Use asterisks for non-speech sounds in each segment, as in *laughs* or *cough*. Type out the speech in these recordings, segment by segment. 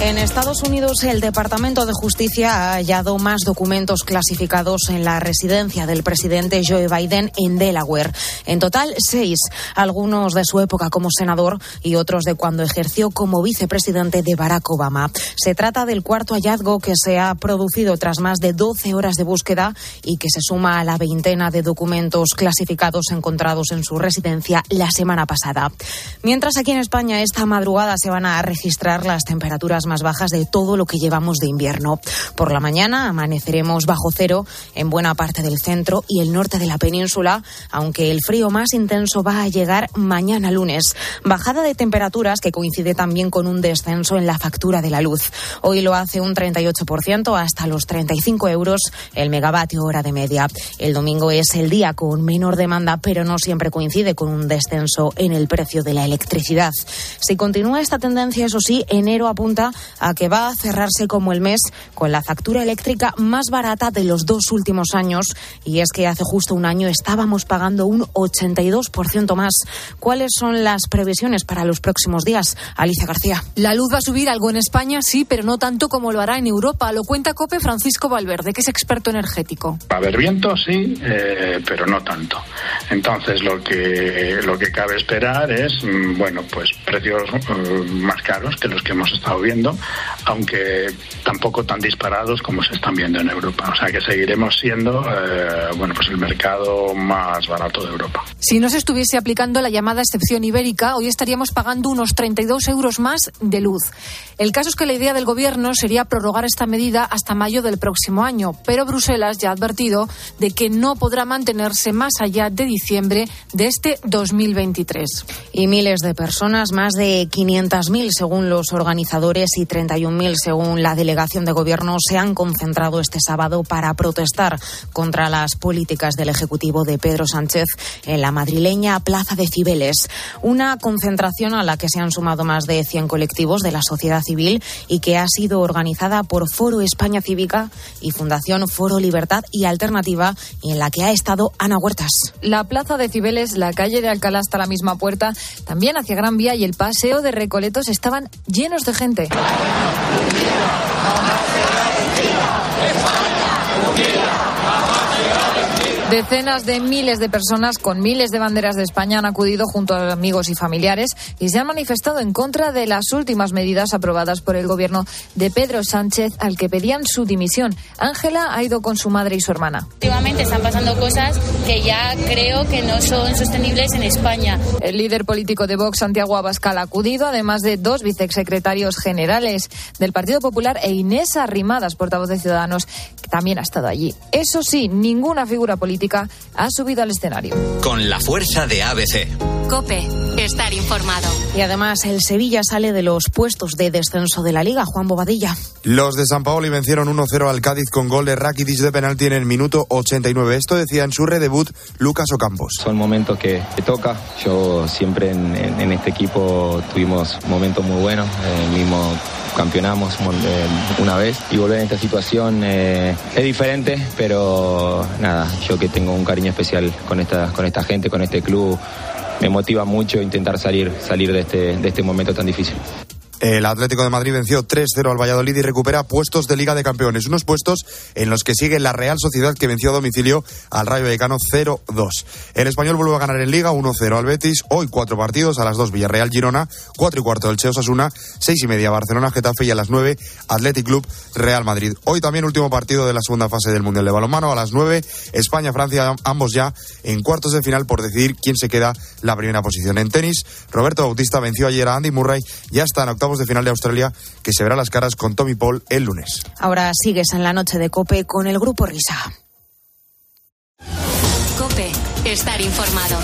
En Estados Unidos, el Departamento de Justicia ha hallado más documentos clasificados en la residencia del presidente Joe Biden en Delaware. En total, seis, algunos de su época como senador y otros de cuando ejerció como vicepresidente de Barack Obama. Se trata del cuarto hallazgo que se ha producido tras más de 12 horas de búsqueda y que se suma a la veintena de documentos clasificados encontrados en su residencia la semana pasada. Mientras aquí en España esta madrugada se van a registrar las temperaturas más bajas de todo lo que llevamos de invierno. Por la mañana amaneceremos bajo cero en buena parte del centro y el norte de la península, aunque el frío más intenso va a llegar mañana lunes. Bajada de temperaturas que coincide también con un descenso en la factura de la luz. Hoy lo hace un 38% hasta los 35 euros el megavatio hora de media. El domingo es el día con menor demanda, pero no siempre coincide con un descenso en el precio de la electricidad. Si continúa esta tendencia, eso sí, enero apunta a que va a cerrarse como el mes con la factura eléctrica más barata de los dos últimos años. Y es que hace justo un año estábamos pagando un 82% más. ¿Cuáles son las previsiones para los próximos días? Alicia García. La luz va a subir algo en España, sí, pero no tanto como lo hará en Europa. Lo cuenta COPE Francisco Valverde, que es experto energético. Va a haber viento, sí, eh, pero no tanto. Entonces, lo que, lo que cabe esperar es, mm, bueno, pues precios uh, más caros que los que hemos estado viendo aunque tampoco tan disparados como se están viendo en Europa. O sea que seguiremos siendo eh, bueno, pues el mercado más barato de Europa. Si no se estuviese aplicando la llamada excepción ibérica, hoy estaríamos pagando unos 32 euros más de luz. El caso es que la idea del Gobierno sería prorrogar esta medida hasta mayo del próximo año, pero Bruselas ya ha advertido de que no podrá mantenerse más allá de diciembre de este 2023. Y miles de personas, más de 500.000 según los organizadores y 31.000 según la delegación de gobierno, se han concentrado este sábado para protestar contra las políticas del Ejecutivo de Pedro Sánchez en la madrileña Plaza de Cibeles. Una concentración a la que se han sumado más de 100 colectivos de la sociedad civil y que ha sido organizada por Foro España Cívica y Fundación Foro Libertad y Alternativa y en la que ha estado Ana Huertas. La Plaza de Cibeles, la calle de Alcalá hasta la misma puerta, también hacia Gran Vía y el Paseo de Recoletos estaban llenos de gente. Unidos, jamás será vencido. Decenas de miles de personas con miles de banderas de España han acudido junto a amigos y familiares y se han manifestado en contra de las últimas medidas aprobadas por el gobierno de Pedro Sánchez al que pedían su dimisión. Ángela ha ido con su madre y su hermana. Últimamente están pasando cosas que ya creo que no son sostenibles en España. El líder político de Vox, Santiago Abascal, ha acudido, además de dos vicesecretarios generales del Partido Popular e Inés Arrimadas, portavoz de Ciudadanos, que también ha estado allí. Eso sí, ninguna figura política ha subido al escenario. Con la fuerza de ABC. Cope, estar informado. Y además el Sevilla sale de los puestos de descenso de la Liga, Juan Bobadilla. Los de San Paolo vencieron 1-0 al Cádiz con gol de Rakitic de penalti en el minuto 89. Esto decía en su redebut Lucas Ocampos. Son momentos que, que toca. Yo siempre en, en, en, este equipo tuvimos momentos muy buenos. El mismo campeonamos una vez y volver en esta situación eh, es diferente, pero nada, yo que tengo un cariño especial con esta, con esta gente, con este club, me motiva mucho intentar salir, salir de, este, de este momento tan difícil. El Atlético de Madrid venció 3-0 al Valladolid y recupera puestos de Liga de Campeones. Unos puestos en los que sigue la Real Sociedad que venció a domicilio al Rayo Vallecano 0-2. El español vuelve a ganar en Liga 1-0 al Betis. Hoy cuatro partidos a las 2 Villarreal Girona, 4 y cuarto el Cheo Sasuna, 6 y media Barcelona Getafe y a las 9 Athletic Club Real Madrid. Hoy también último partido de la segunda fase del Mundial de Balonmano a las 9 España-Francia, ambos ya en cuartos de final por decidir quién se queda la primera posición. En tenis, Roberto Bautista venció ayer a Andy Murray, ya está en octavos de final de Australia que se verá las caras con Tommy Paul el lunes. Ahora sigues en la noche de Cope con el grupo Risa. Cope, estar informado.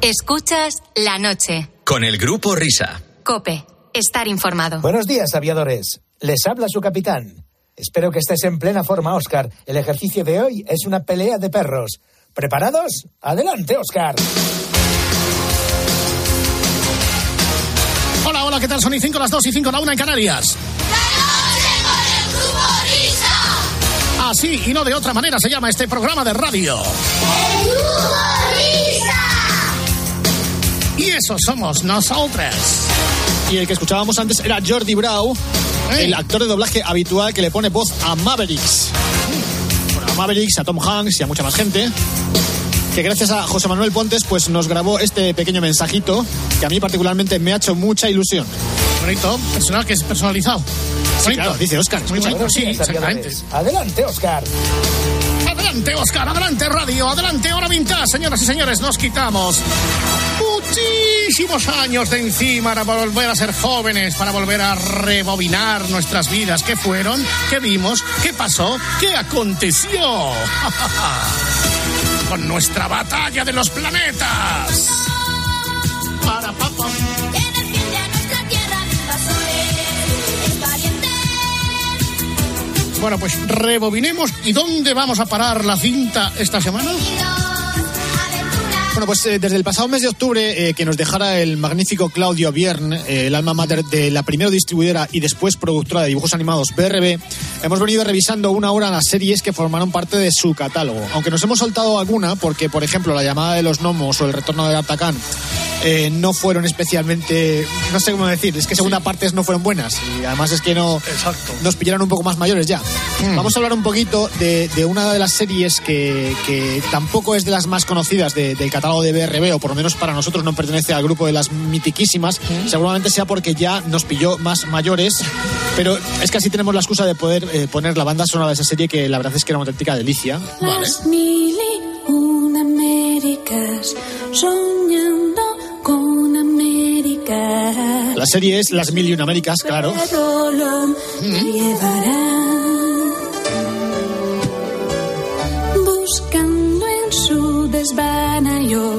Escuchas la noche. Con el grupo Risa. Cope, estar informado. Buenos días, aviadores. Les habla su capitán. Espero que estés en plena forma, Oscar. El ejercicio de hoy es una pelea de perros. ¿Preparados? Adelante, Oscar. Hola, hola, ¿qué tal? Son y 5 las 2 y 5 la 1 en Canarias. ¡La noche con el grupo Risa! así y no de otra manera se llama este programa de radio. Y eso somos nosotros. Y el que escuchábamos antes era Jordi Brau, el actor de doblaje habitual que le pone voz a Mavericks. Bueno, a Mavericks, a Tom Hanks y a mucha más gente. Que gracias a José Manuel Pontes, pues nos grabó este pequeño mensajito que a mí particularmente me ha hecho mucha ilusión. Bonito, personal que es personalizado. Sí, claro, dice Oscar. Muy bonito, sí, exactamente. Adelante, Oscar. Adelante, Oscar, adelante, radio, adelante, hora vintage, señoras y señores, nos quitamos muchísimos años de encima para volver a ser jóvenes, para volver a rebobinar nuestras vidas. ¿Qué fueron? ¿Qué vimos? ¿Qué pasó? ¿Qué aconteció? *laughs* Con nuestra batalla de los planetas. Para papá. Bueno, pues rebobinemos. ¿Y dónde vamos a parar la cinta esta semana? Bueno, pues eh, desde el pasado mes de octubre, eh, que nos dejara el magnífico Claudio Biern, eh, el alma mater de la primera distribuidora y después productora de dibujos animados BRB, hemos venido revisando una hora las series que formaron parte de su catálogo. Aunque nos hemos saltado alguna, porque por ejemplo La llamada de los gnomos o El retorno de Atacán eh, no fueron especialmente, no sé cómo decir, es que segunda partes no fueron buenas y además es que no nos pillaron un poco más mayores ya. Mm. Vamos a hablar un poquito de, de una de las series que, que tampoco es de las más conocidas de- del catálogo de BRB, o por lo menos para nosotros no pertenece al grupo de las mitiquísimas. Seguramente sea porque ya nos pilló más mayores, pero es que así tenemos la excusa de poder eh, poner la banda sonora de esa serie que la verdad es que era una auténtica delicia. Las mil y una Américas, América. La serie es Las Mil y Una Américas, claro. Buscando en su desvanayo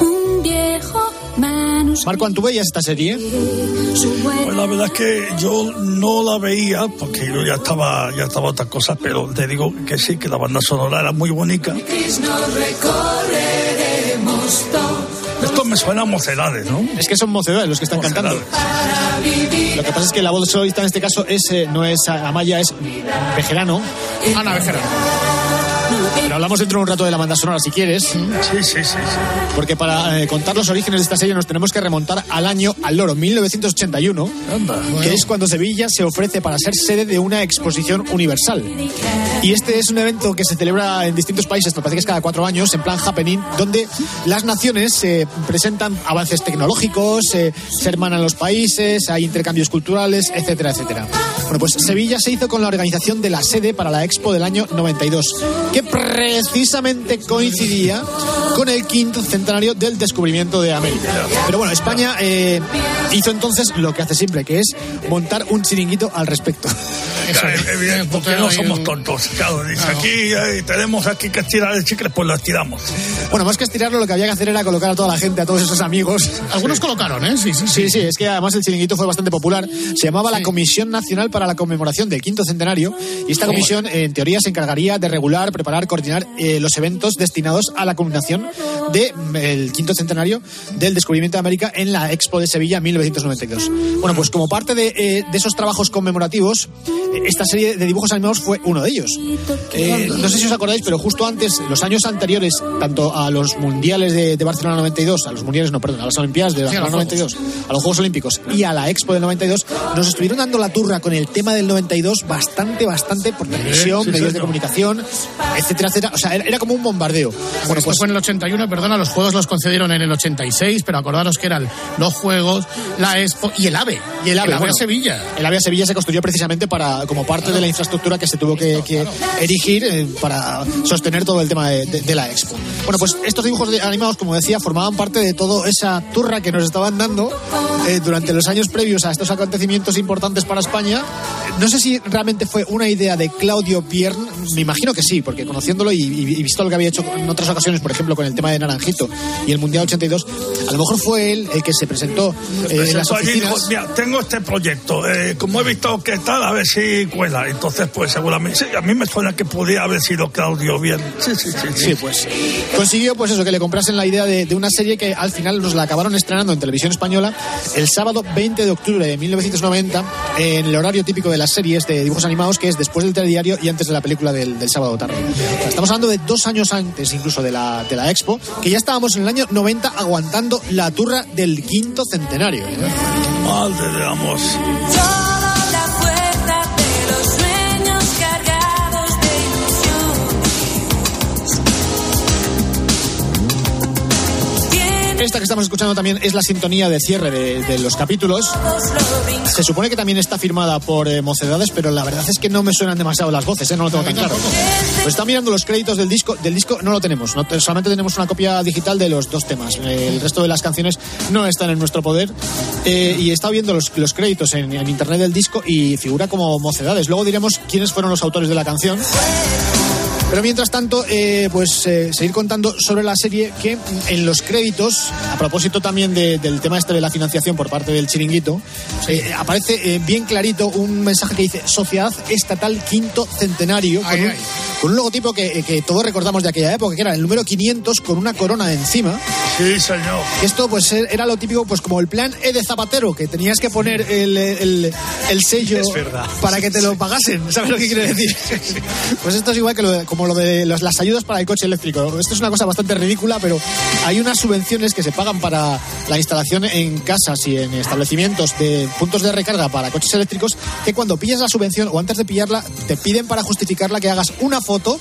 un viejo manuscrito. Marco, ¿tú veías esta serie? Pues la verdad es que yo no la veía porque yo ya estaba ya estaba otra cosa, pero te digo que sí, que la banda sonora era muy bonita. Esto me suena a mocedades, ¿no? Es que son mocedades los que están cantando. Lo que pasa es que la voz solista en este caso es, eh, no es Amaya, es Bejerano. Ana Bejerano. Pero hablamos dentro de un rato de la banda sonora si quieres. Sí, sí, sí. Porque para eh, contar los orígenes de esta serie nos tenemos que remontar al año al loro, 1981, que es cuando Sevilla se ofrece para ser sede de una exposición universal. Y este es un evento que se celebra en distintos países, me parece que es cada cuatro años, en plan happening, donde las naciones eh, presentan avances tecnológicos, eh, se hermanan los países, hay intercambios culturales, etcétera, etcétera. Bueno, pues Sevilla se hizo con la organización de la sede para la Expo del año 92, que precisamente coincidía con el quinto centenario del descubrimiento de América. Pero bueno, España eh, hizo entonces lo que hace siempre, que es montar un chiringuito al respecto. Evidente, porque no somos tontos. Claro, dice aquí eh, tenemos aquí que estirar el chicle, pues lo estiramos. Bueno, más que estirarlo, lo que había que hacer era colocar a toda la gente, a todos esos amigos. Algunos colocaron, ¿eh? Sí, sí, Sí, sí, es que además el chiringuito fue bastante popular. Se llamaba la Comisión Nacional para la Conmemoración del Quinto Centenario y esta comisión, eh, en teoría, se encargaría de regular, preparar, coordinar eh, los eventos destinados a la culminación del quinto centenario del descubrimiento de América en la Expo de Sevilla 1992. Bueno, pues como parte de, eh, de esos trabajos conmemorativos, esta serie de dibujos animados fue uno de ellos. Eh, no sé si os acordáis, pero justo antes, los años anteriores, tanto a los mundiales de, de Barcelona 92, a los mundiales, no, perdón, a las Olimpiadas de Sí, Barcelona 92, a los Juegos Olímpicos y a la Expo del 92, nos estuvieron dando la turra con el tema del 92 bastante, bastante por televisión, sí, medios de señor. comunicación, etcétera, etcétera. O sea, era, era como un bombardeo. Bueno, esto fue en el 81, perdona, los juegos los concedieron en el 86, pero acordaros que eran los juegos, la Expo y el AVE. Y el AVE, bueno, a Sevilla. El AVE a Sevilla se construyó precisamente para como parte de la infraestructura que se tuvo que, que erigir eh, para sostener todo el tema de, de- de la Expo. Bueno, pues estos dibujos de- animados, como decía, formaban parte de toda esa turra que nos estaban dando eh, durante los años previos a estos acontecimientos importantes para España. No sé si realmente fue una idea de Claudio Piern, me imagino que sí, porque conociéndolo y, y- visto lo que había hecho en otras ocasiones, por ejemplo, con el tema de Naranjito y el Mundial 82, a lo mejor fue él el que se presentó eh, en las Presentó allí y dijo, oficinas. mira, tengo este proyecto, eh, como he visto que tal, a ver si cuela. Entonces, pues seguramente, sí, a mí me suena que podría haber sido Claudio bien. Sí, sí, sí. Sí, pues consiguió pues eso, que le comprasen la idea de, de una serie que al final nos la acabaron estrenando en televisión española el sábado 20 de octubre de 1990 en el horario típico de las series de dibujos animados que es después del telediario y antes de la película del, sábado tarde. Estamos hablando de dos años antes incluso de la, de la Expo, que ya estábamos en el año 90 aguantando la turra del quinto centenario. ¿eh? Madre de amor. Esta que estamos escuchando también es la sintonía de cierre de, los capítulos. Se supone que también está firmada por eh, Mocedades, pero la verdad es que no me suenan demasiado las voces, ¿eh? no lo tengo tan claro. Pues está mirando los créditos del disco. Del disco no lo tenemos, solamente tenemos una copia digital de los dos temas. El resto de las canciones no están en nuestro poder. Eh, y he estado viendo los, créditos en internet del disco y figura como Mocedades. Luego diremos quiénes fueron los autores de la canción. Pero mientras tanto, eh, pues eh, seguir contando sobre la serie que en los créditos, a propósito también de- del tema este de la financiación por parte del chiringuito, eh, aparece eh, bien clarito un mensaje que dice Sociedad Estatal Quinto Centenario, con, un, con un logotipo que, eh, que todos recordamos de aquella época, que era el número 500 con una corona encima. Sí, señor. Esto pues eh, era lo típico, pues como el plan E de Zapatero, que tenías que poner el, el- el sello para que te lo pagasen. ¿Sabes lo que quiero decir? Pues esto es igual que lo de- como lo de los- las ayudas para el coche eléctrico. Esto es una cosa bastante ridícula, pero hay unas subvenciones que se pagan para la instalación en casas y en establecimientos de puntos de recarga para coches eléctricos que cuando pillas la subvención o antes de pillarla te piden para justificarla que hagas una foto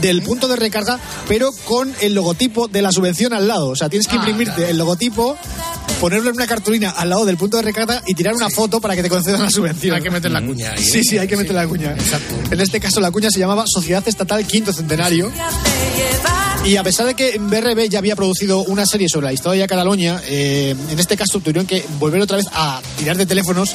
del punto de recarga, pero con el logotipo de la subvención al lado. O sea, tienes que Ah, imprimirte el logotipo, ponerlo en una cartulina al lado del punto de recarga y tirar una foto para que te concedan la subvención. Hay que meter la cuña ahí. ¿eh? Sí, sí, hay que meter la cuña. En este caso, la cuña se llamaba Sociedad Estatal Quinto Centenario. Y a pesar de que BRB ya había producido una serie sobre la historia de Cataluña, eh, en este caso tuvieron que volver otra vez a tirar de teléfonos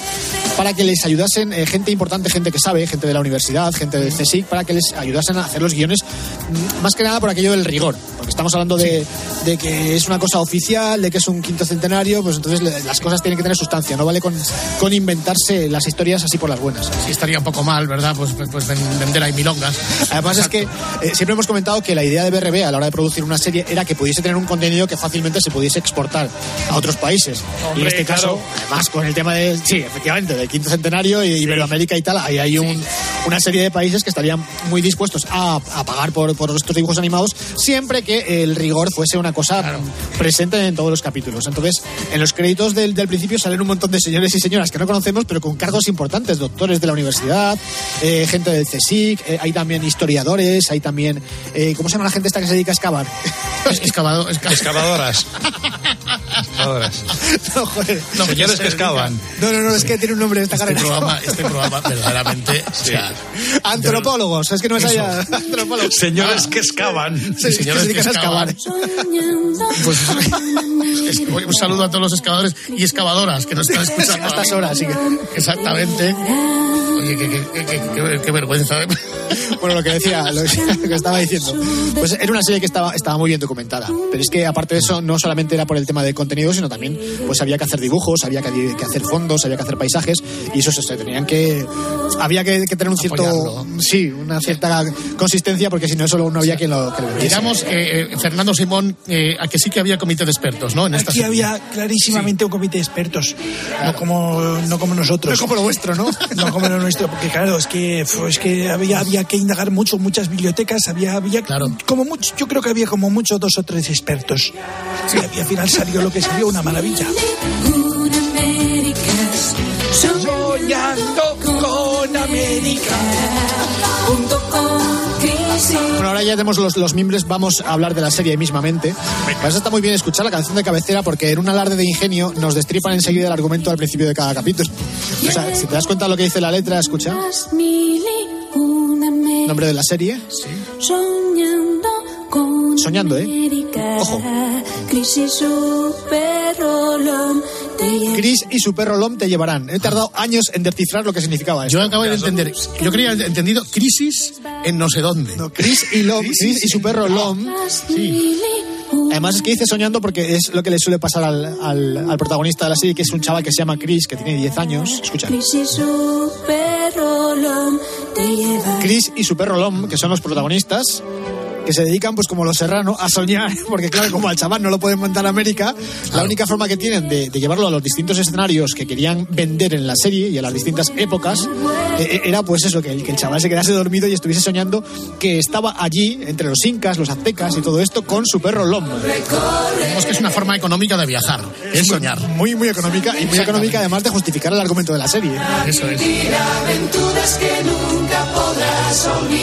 para que les ayudasen eh, gente importante, gente que sabe, gente de la universidad, gente del CSIC, para que les ayudasen a hacer los guiones, mm, más que nada por aquello del rigor. Porque estamos hablando de, de que es una cosa oficial, de que es un quinto centenario, pues entonces las cosas tienen que tener sustancia, no vale con, con inventarse las historias así por las buenas. Sí, estaría un poco mal, ¿verdad? Pues, pues, pues ven- vender ahí milongas. Además es que eh, siempre hemos comentado que la idea de BRB a la hora de producir una serie era que pudiese tener un contenido que fácilmente se pudiese exportar a otros países. y en Hombre, este caso, claro. además con el tema de, sí, efectivamente, del quinto centenario y Iberoamérica y tal, ahí hay un- una serie de países que estarían muy dispuestos a, a pagar por, por estos dibujos animados siempre que el rigor fuese una cosa presente en todos los capítulos. Entonces, en los créditos del, del principio salen un montón de señores y señoras que no conocemos, pero con cargos importantes, doctores de la universidad, eh, gente del CSIC, eh, hay también historiadores, hay también, eh, ¿cómo se llama la gente esta que se dedica a excavar? Excavado, *laughs* Excavadoras. Excavadoras. *laughs* no, joder. No, Señores ya que sé, excavan. No, no, no, es que tiene un nombre esta Este carrera. programa, este programa verdaderamente. *laughs* o sea, Antropólogos, es que no es allá. *laughs* Antropólogos. Señores que excavan. Sí, señores que que excavar. Pues, es- un saludo a todos los excavadores y excavadoras que nos están escuchando. A estas horas, sí que- Exactamente. Oye, qué, qué- vergüenza. ¿eh? Bueno, lo que decía, lo que, lo que estaba diciendo. Pues era una serie que estaba, estaba muy bien documentada. Pero es que aparte de eso, no solamente era por el tema de contenido, sino también pues había que hacer dibujos, había que, que hacer fondos, había que hacer paisajes, y eso se, tenían que. Había que, que tener un cierto. Apoyarlo. Sí, una cierta consistencia, porque si no, solo no había quien lo, que lo. Digamos, eh, eh, Fernando Simón, eh, a que sí que había comité de expertos, ¿no? En esta Aquí serie. había clarísimamente un comité de expertos, no como no como nosotros. No como lo vuestro, ¿no? *laughs* No como lo nuestro, porque claro, es que es que había había que indagar mucho, muchas bibliotecas, había había Claro. como mucho, yo creo que había como mucho dos o tres expertos. Y, al final salió lo que salió, *laughs* una maravilla. Soñando con América. Bueno, ahora ya tenemos los, los mimbres, vamos a hablar de la serie mismamente. Eso está muy bien escuchar la canción de cabecera porque en un alarde de ingenio nos destripan enseguida el argumento al principio de cada capítulo. O sea, si te das cuenta de lo que dice la letra, escucha. Nombre de la serie. Con Soñando, ¿eh? Ojo. Te Chris y su perro Lom te llevarán. He tardado años en descifrar lo que significaba esto. Yo acabo de entender. Yo creía entendido crisis en no sé dónde. No, Chris y Lom, Chris y su perro Lom. Sí. Además es que dice soñando porque es lo que le suele pasar al, al- al protagonista de la serie, que es un chaval que se llama Chris, que tiene 10 años. Escucha. Crisis super rolón te lleva. Chris y su perro Lom, que son los protagonistas, que se dedican, pues como los serranos, a soñar, *laughs* porque claro, como al chaval no lo pueden mandar a América, la única forma que tienen de, de llevarlo a los distintos escenarios que querían vender en la serie y a las distintas épocas, eh, era pues eso, que el, que el chaval se quedase dormido y estuviese soñando que estaba allí, entre los incas, los aztecas y todo esto, con su perro Lom. Vemos que es una forma económica de viajar, es soñar. Muy, muy económica y muy económica además de justificar el argumento de la serie. Eso es.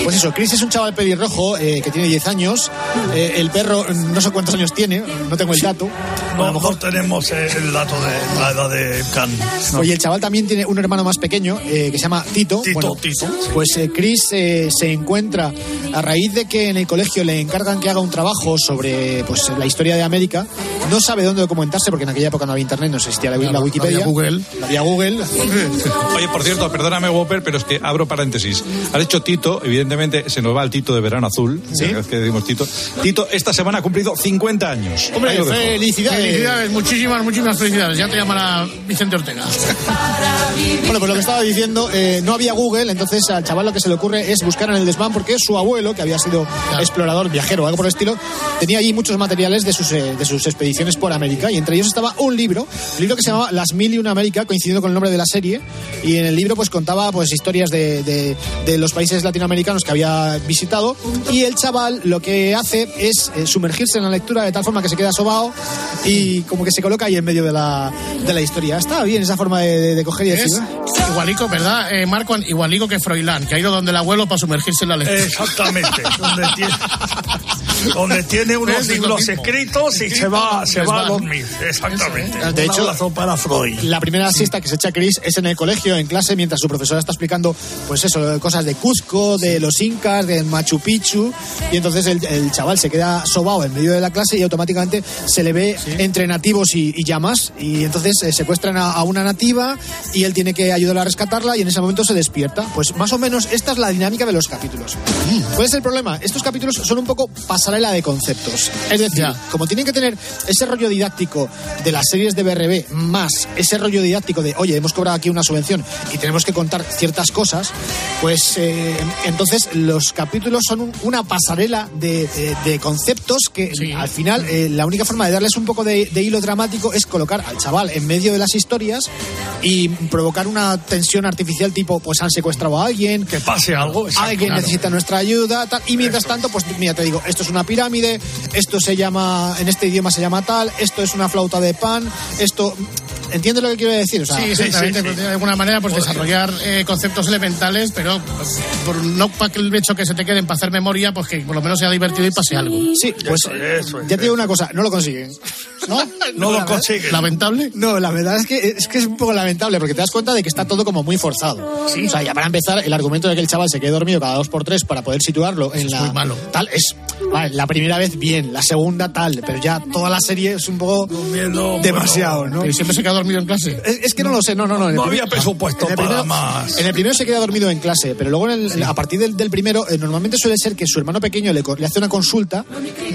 Pues eso, Chris es un chaval pelirrojo eh, que tiene 10 años. Eh, el perro no sé cuántos años tiene, no tengo el dato. No, no tenemos el dato de la edad de Can. No. Oye, el chaval también tiene un hermano más pequeño eh, que se llama Tito. Tito, Bueno, Tito. Pues eh, Chris eh, se encuentra a raíz de que en el colegio le encargan que haga un trabajo sobre pues la historia de América. No sabe dónde documentarse porque en aquella época no había internet, no existía la, la Wikipedia. había Google. Había *laughs* Google. Oye, por cierto, perdóname, Whopper, pero es que abro paréntesis. Has hecho Tito, evidentemente se nos va el Tito de verano azul. Sí. Vez que decimos Tito. Tito, esta semana ha cumplido 50 años. Hombre, felicidades. Felicidades, muchísimas, muchísimas felicidades. Ya te llamará Vicente Ortega. Bueno, pues lo que estaba diciendo, eh, no había Google, entonces al chaval lo que se le ocurre es buscar en el desván porque su abuelo, que había sido explorador, viajero o algo por el estilo, tenía allí muchos materiales de sus, eh, de sus expediciones por América y entre ellos estaba un libro, un libro que se llamaba Las Mil y una América, coincidiendo con el nombre de la serie, y en el libro pues contaba pues historias de, de- de los países latinoamericanos que había visitado y el chaval lo que hace es eh, sumergirse en la lectura de tal forma que se queda sobao y como que se coloca ahí en medio de la, de la historia. Está bien esa forma de, de- de coger y decir... Igualico, ¿verdad, eh, Marco? Igualico que Froilán, que ha ido donde el abuelo para sumergirse en la lectura. Exactamente. *laughs* donde, tiene, donde tiene unos libros escritos y se va, se va a dormir. Exactamente. De hecho, para Freud. La primera siesta que se echa Chris es en el colegio, en clase, mientras su profesora está explicando, pues eso, cosas de Cuzco, de los incas, de Machu Picchu. Y entonces el, el chaval se queda sobao en medio de la clase y automáticamente se le ve entre nativos y, y llamas. Y entonces eh, secuestran a, a una nativa y él tiene que ayudar a rescatarla y en ese momento se despierta. Pues más o menos esta es la dinámica de los capítulos. ¿Cuál es el problema? Estos capítulos son un poco pasarela de conceptos. Es decir, como tienen que tener ese rollo didáctico de las series de BRB más ese rollo didáctico de, oye, hemos cobrado aquí una subvención y tenemos que contar ciertas cosas, pues eh, entonces los capítulos son un- una pasarela de, de- de conceptos que al final eh, la única forma de darles un poco de, de hilo dramático es colocar al chaval en medio de las historias y provocar una tensión artificial tipo, pues han secuestrado a alguien, Que pase algo. exacto. alguien Claro. necesita nuestra ayuda, tal. y mientras tanto, pues mira, te digo, esto es una pirámide, esto se llama, en este idioma se llama tal, esto es una flauta de pan, esto, ¿entiendes lo que quiero decir? O sea, Sí, exactamente. pues, de alguna manera, pues desarrollar eh, conceptos elementales, pero pues, por, no para que el hecho que se te queden para hacer memoria, pues que por lo menos sea divertido y pase algo. Sí, pues ya te digo una cosa, no lo consiguen. ¿No? *laughs* No lo la verdad- consiguen. ¿Lamentable? No, la verdad es que es que es un poco lamentable porque te das cuenta de que está todo como muy forzado. O sea, ya para empezar, el argumento de que el chaval se quede dormido cada dos por tres para poder situarlo en la muy malo. tal es vale, la primera vez bien, la segunda tal, pero ya toda la serie es un poco Durmiendo, demasiado, ¿no? Pero siempre se queda dormido en clase. Es, es que no lo sé, no, no, no. en el No primer- había presupuesto en el para más. En el primero se queda dormido en clase, pero luego en el- a partir del, del primero, eh, normalmente suele ser que su hermano pequeño le, co- le hace una consulta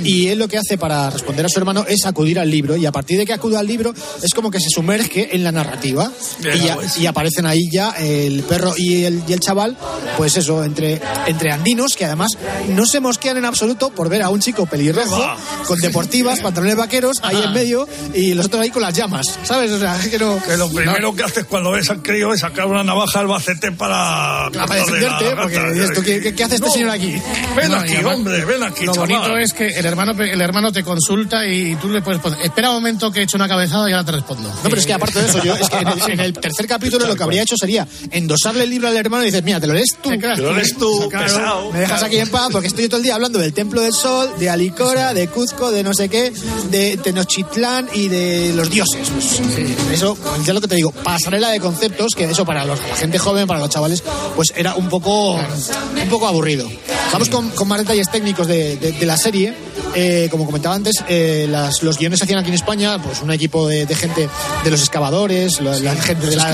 y él lo que hace para responder a su hermano es acudir al libro y a partir de que acude al libro es como que se sumerge en la narrativa Bien, y, ya- pues. y aparecen ahí ya el perro y el, y el chaval, pues eso, entre, entre andinos que además no se mosquean en absoluto por ver a un chico pelirrojo con deportivas, pantalones vaqueros ahí en medio y los otros ahí con las llamas, ¿sabes? O sea, que no... Que lo primero que haces cuando ves al crío es sacar una navaja al bacete para... Para cortarle defenderte, porque gata. tú, ¿qué, qué- qué hace este No, señor aquí? Ven aquí, además, hombre, ven aquí, Lo chaval. bonito es que el hermano, el hermano te consulta y tú le puedes poner, espera un momento que he hecho una cabezada y ahora te respondo. No, pero es que aparte de eso, yo es que en el, *laughs* en el tercer capítulo lo que habría hecho sería endosarle el libro al hermano y dices, mira, te lo lees tú. Te lo lees tú, Claro, pesado. Me dejas aquí en paz porque estoy todo el día hablando del Templo del Sol, de Alicora, de Cuzco, de no sé qué, de Tenochtitlán y de los dioses. Pues, Eso, ya lo que te digo, pasarela de conceptos, que eso para la gente joven, para los chavales, pues era un poco, un poco aburrido. Vamos con, más detalles técnicos de, la serie. Eh, como comentaba antes, eh, las- los guiones se hacían aquí en España, pues un equipo de, de gente de los excavadores, la, la gente de la,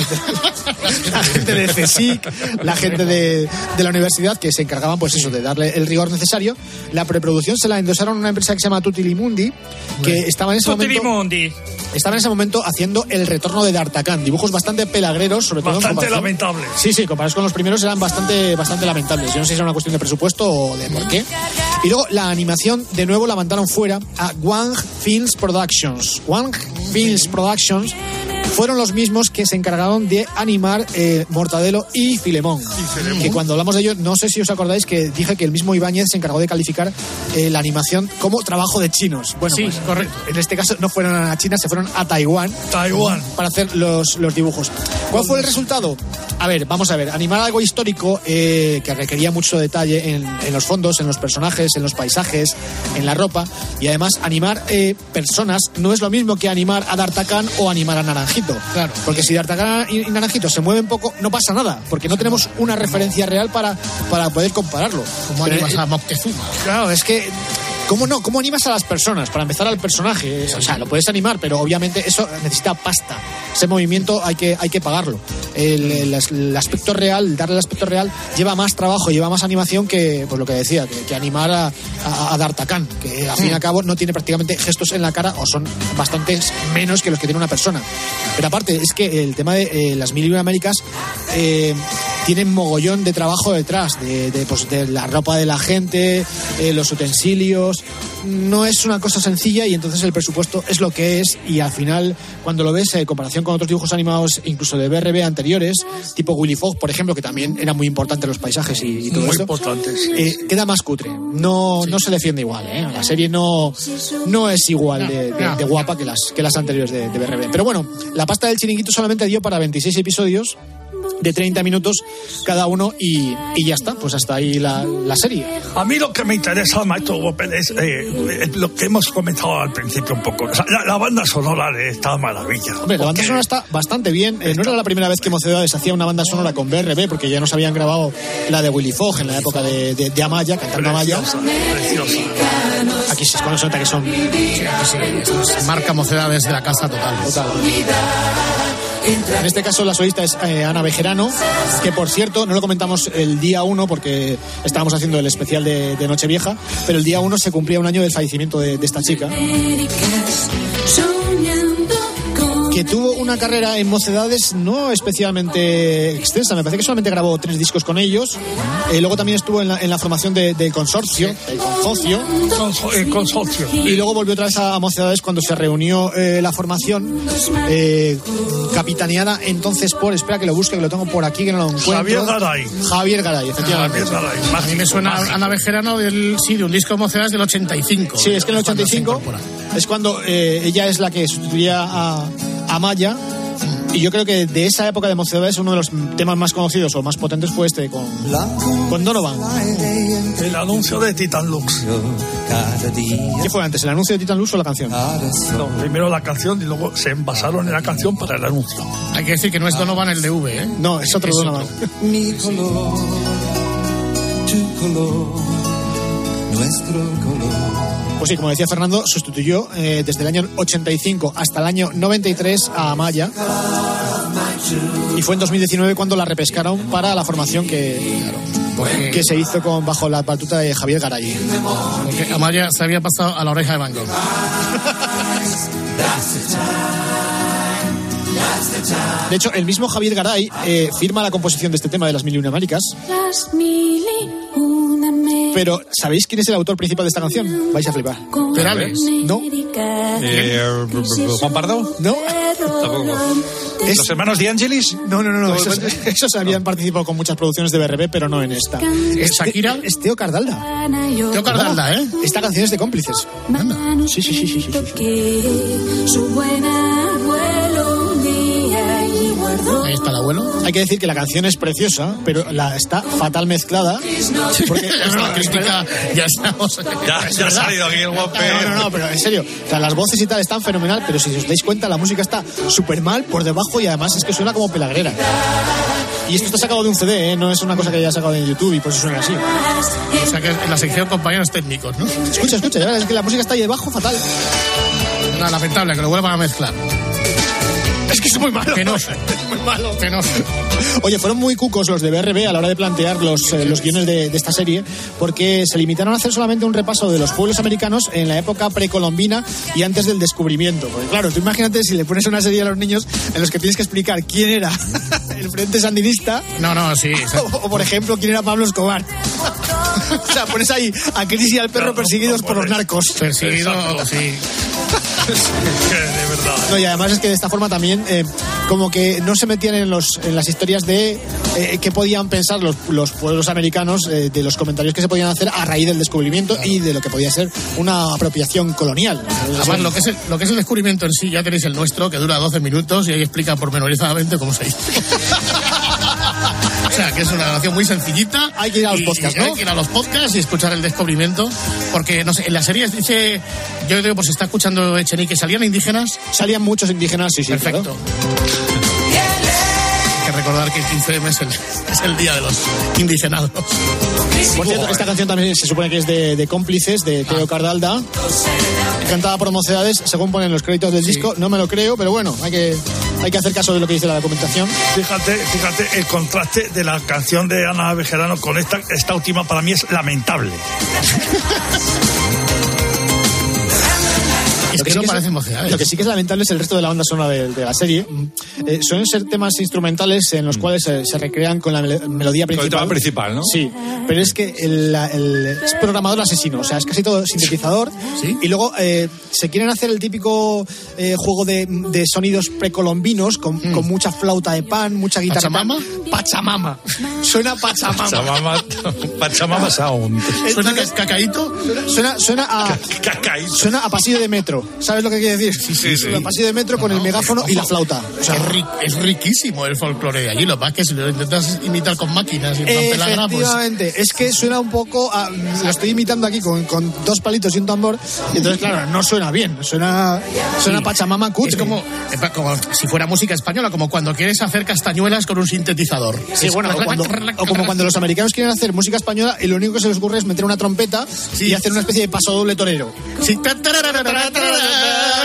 *laughs* la gente de CSIC, la gente de, de la universidad que se encargaban, pues eso, de darle el rigor necesario. La preproducción se la endosaron a una empresa que se llama Tutilimundi, que estaba en ese momento Tutilimundi. estaba en ese momento haciendo el retorno de D'Artagnan, dibujos bastante pelagreros, sobre todo Bastante lamentables. Sí, sí, comparados con los primeros eran bastante, bastante lamentables. Yo no sé si era una cuestión de presupuesto o de por qué. Y luego la animación, de nuevo, la mandaron fuera a Wang Films Productions. Wang Films Productions fueron los mismos que se encargaron de animar eh, Mortadelo y Filemón. Que cuando hablamos de ello, no sé si os acordáis que dije que el mismo Ibáñez se encargó de calificar eh, la animación como trabajo de chinos. Bueno, Sí, pues, correcto. En este caso no fueron a China, se fueron a Taiwán. Taiwán. Para hacer los, los dibujos. ¿Cuál fue el resultado? A ver, vamos a ver. Animar algo histórico eh, que requería mucho detalle en, en los fondos, en los personajes, en los paisajes, en la ropa. Y además, animar eh, personas no es lo mismo que animar a D'Artagnan o animar a Naranjito. Claro. Porque si D'Artagnan y y Naranjito se mueven poco, no pasa nada. Porque no tenemos una referencia real para, para poder compararlo. Como animas a Moctezuma. Claro, es que. ¿Cómo no? ¿Cómo animas a las personas? Para empezar al personaje. O sea, lo puedes animar, pero obviamente eso necesita pasta. Ese movimiento hay que, hay que pagarlo. El, el as- el aspecto real, darle el aspecto real, lleva más trabajo, lleva más animación que, pues lo que decía, que, que animar a, a, a que al fin y al cabo no tiene prácticamente gestos en la cara o son bastantes menos que los que tiene una persona. Pero aparte, es que el tema de eh, las mil y una Américas eh, tienen mogollón de trabajo detrás, de, de, pues, de la ropa de la gente, eh, los utensilios. No es una cosa sencilla y entonces el presupuesto es lo que es y al final cuando lo ves en comparación con otros dibujos animados incluso de BRB anteriores, tipo Willy Fogg, por ejemplo, que también eran muy importantes los paisajes y, y todo Muy importantes. eh, queda más cutre. No, no se defiende igual. ¿eh? La serie no, no es igual de, de- de guapa que las, que las anteriores de, de BRB. Pero bueno, la pasta del chiringuito solamente dio para 26 episodios de 30 minutos cada uno y, y ya está. Pues hasta ahí la, la serie. A mí lo que me interesa, maestro Gómez, es eh, lo que hemos comentado al principio un poco. O sea, la, la banda sonora de esta maravilla. Hombre, la banda sonora está bastante bien. Eh, no era la primera vez que Mocedades hacía una banda sonora con BRB, porque ya nos habían grabado la de Willy Fogg en la época de, de- de Amaya, cantando Amaya. Preciosa. Aquí se nota que son Marca mocedades de la casa total. Total. En este caso la solista es eh, Ana Bejerano, que por cierto, no lo comentamos el día 1 porque estábamos haciendo el especial de, de Nochevieja, pero el día 1 se cumplía un año del fallecimiento de, de esta chica, que tuvo una carrera en mocedades no especialmente extensa, me parece que solamente grabó tres discos con ellos, Eh, luego también estuvo en la, en la formación de- del consorcio, el consocio, Conso- el consorcio. y luego volvió otra vez a Mocedades cuando se reunió eh, la formación, eh, capitaneada entonces por, espera que lo busque, que lo tengo por aquí, que no lo encuentro. Javier Garay. Javier Garay, efectivamente. Javier Garay. A me suena Ana Bejerano del, sí, de un disco de mocedades del 85. Sí, es que en el Cuando se 85 incorpora. es cuando eh, ella es la que sustituía a, a Maya. Y yo creo que de esa época de Mocedades uno de los temas más conocidos o más potentes fue este con, con Donovan. El anuncio de Titan Lux. ¿Qué fue antes, el anuncio de Titan Luz o la canción? No, primero la canción y luego se envasaron en la canción para el anuncio. Hay que decir que no es Donovan el de V, ¿eh? No, es otro Es Donovan. Mi color, tu color, nuestro color. Pues sí, como decía Fernando, sustituyó eh, desde el año 85 hasta el año 93 a Amaya. Y fue en 2019 cuando la repescaron para la formación que, que se hizo con bajo la batuta de Javier Garay. Porque Amaya se había pasado a la oreja de Van Gogh. De hecho, el mismo Javier Garay eh, firma la composición de este tema de las Mil y Una Américas. Las mil y una Pero, ¿sabéis quién es el autor principal de esta canción? Vais a flipar. Perales. No. Eh, ¿Juan Pardo? No. Tampoco. ¿Los hermanos de Angelis? No, no, no, no. Esos, *laughs* esos habían participado con muchas producciones de BRB, pero no en esta. ¿Es Shakira? Es Teo Cardalda. Teo Cardalda, ¿eh? Esta canción es de cómplices. Sí, sí, sí, sí, sí. sí. Su buen abuelo Ahí está el abuelo. Hay que decir que la canción es preciosa, pero la está fatal mezclada. Porque Es una crítica, ya estamos. Ya, ya ha salido aquí el guape. No, no, no, pero en serio. O sea, las voces y tal están fenomenal, pero si os dais cuenta, la música está súper mal por debajo y además es que suena como pelagrera. Y esto está sacado de un CD, ¿eh? no es una cosa que haya sacado de YouTube y por eso suena así. O sea que en la sección compañeros técnicos, ¿no? Escucha, escucha, ya es que la música está ahí debajo fatal. No, lamentable, que lo vuelvan a mezclar. Es que es muy malo. Penoso. *laughs* Muy malo. Penoso. Oye, fueron muy cucos los de BRB a la hora de plantear los, eh, los guiones de, de esta serie, porque se limitaron a hacer solamente un repaso de los pueblos americanos en la época precolombina y antes del descubrimiento. Porque claro, tú imagínate si le pones una serie a los niños en los que tienes que explicar quién era *laughs* el Frente Sandinista No, no, sí. *laughs* o, o, por ejemplo, quién era Pablo Escobar. o sea, pones ahí a Chris y al perro perseguidos por los narcos. Perseguido, sí. *laughs* de verdad. No, y además es que de esta forma también eh, como que no se metían en, los, en las historias de eh, qué podían pensar los, los pueblos americanos eh, de los comentarios que se podían hacer a raíz del descubrimiento y de lo que podía ser una apropiación colonial. Además, lo que, es el, lo que es el descubrimiento en sí, ya tenéis el nuestro, que dura 12 minutos y ahí explica pormenorizadamente cómo se hizo. *laughs* Que es una grabación muy sencillita. Hay que ir a los y- podcasts, ¿no? Hay que ir a los podcasts y escuchar el descubrimiento. Porque, no sé, en la serie dice, yo digo, pues está escuchando Echenique, ¿salían indígenas? Salían muchos indígenas, sí, sí. Perfecto. Hay que recordar que el 15M es el, es el día de los indigenados. Por cierto, esta canción también se supone que es de, de cómplices, de Teo Cardalda, cantada por Mocedades, según ponen los créditos del disco. No me lo creo, pero bueno, hay que, hay que hacer caso de lo que dice la documentación. Fíjate, fíjate, el contraste de la canción de Ana Bejerano con esta, esta última para mí es lamentable. *laughs* Lo que sí no es- parecen Mocedades. Lo que sí que es lamentable es el resto de la banda sonora de, de la serie. Eh, suelen ser temas instrumentales en los cuales se, se recrean con la mel- melodía Con el principal. tema principal, ¿no? Sí, pero es que el, el- es programador asesino, o sea, es casi todo sintetizador. Y luego eh, se quieren hacer el típico eh, juego de, de sonidos precolombinos con, con mucha flauta de pan, mucha guitarra. ¿Pachamama? Pachamama. Suena Pachamama. Pachamama, Pachamama *laughs* Sound. ¿Suena ca- cacaíto? Suena, suena a. Suena a pasillo de metro. ¿Sabes lo que quiere decir? sí, sí. Suena a pasillo de metro con el megáfono y la flauta. O sea, es, ri- es riquísimo el folclore de allí. Lo es que si lo intentas imitar con máquinas y pues Efectivamente, es que suena un poco a, lo estoy imitando aquí con, con dos palitos y un tambor, y entonces claro, no suena bien, suena, suena Sí. Pachamama cutre. Es como, como si fuera música española, como cuando quieres hacer castañuelas con un sintetizador. Sí, Es- bueno, o, cuando- o como cuando los americanos quieren hacer música española y lo único que se les ocurre es meter una trompeta y hacer una especie de paso doble torero. Sí.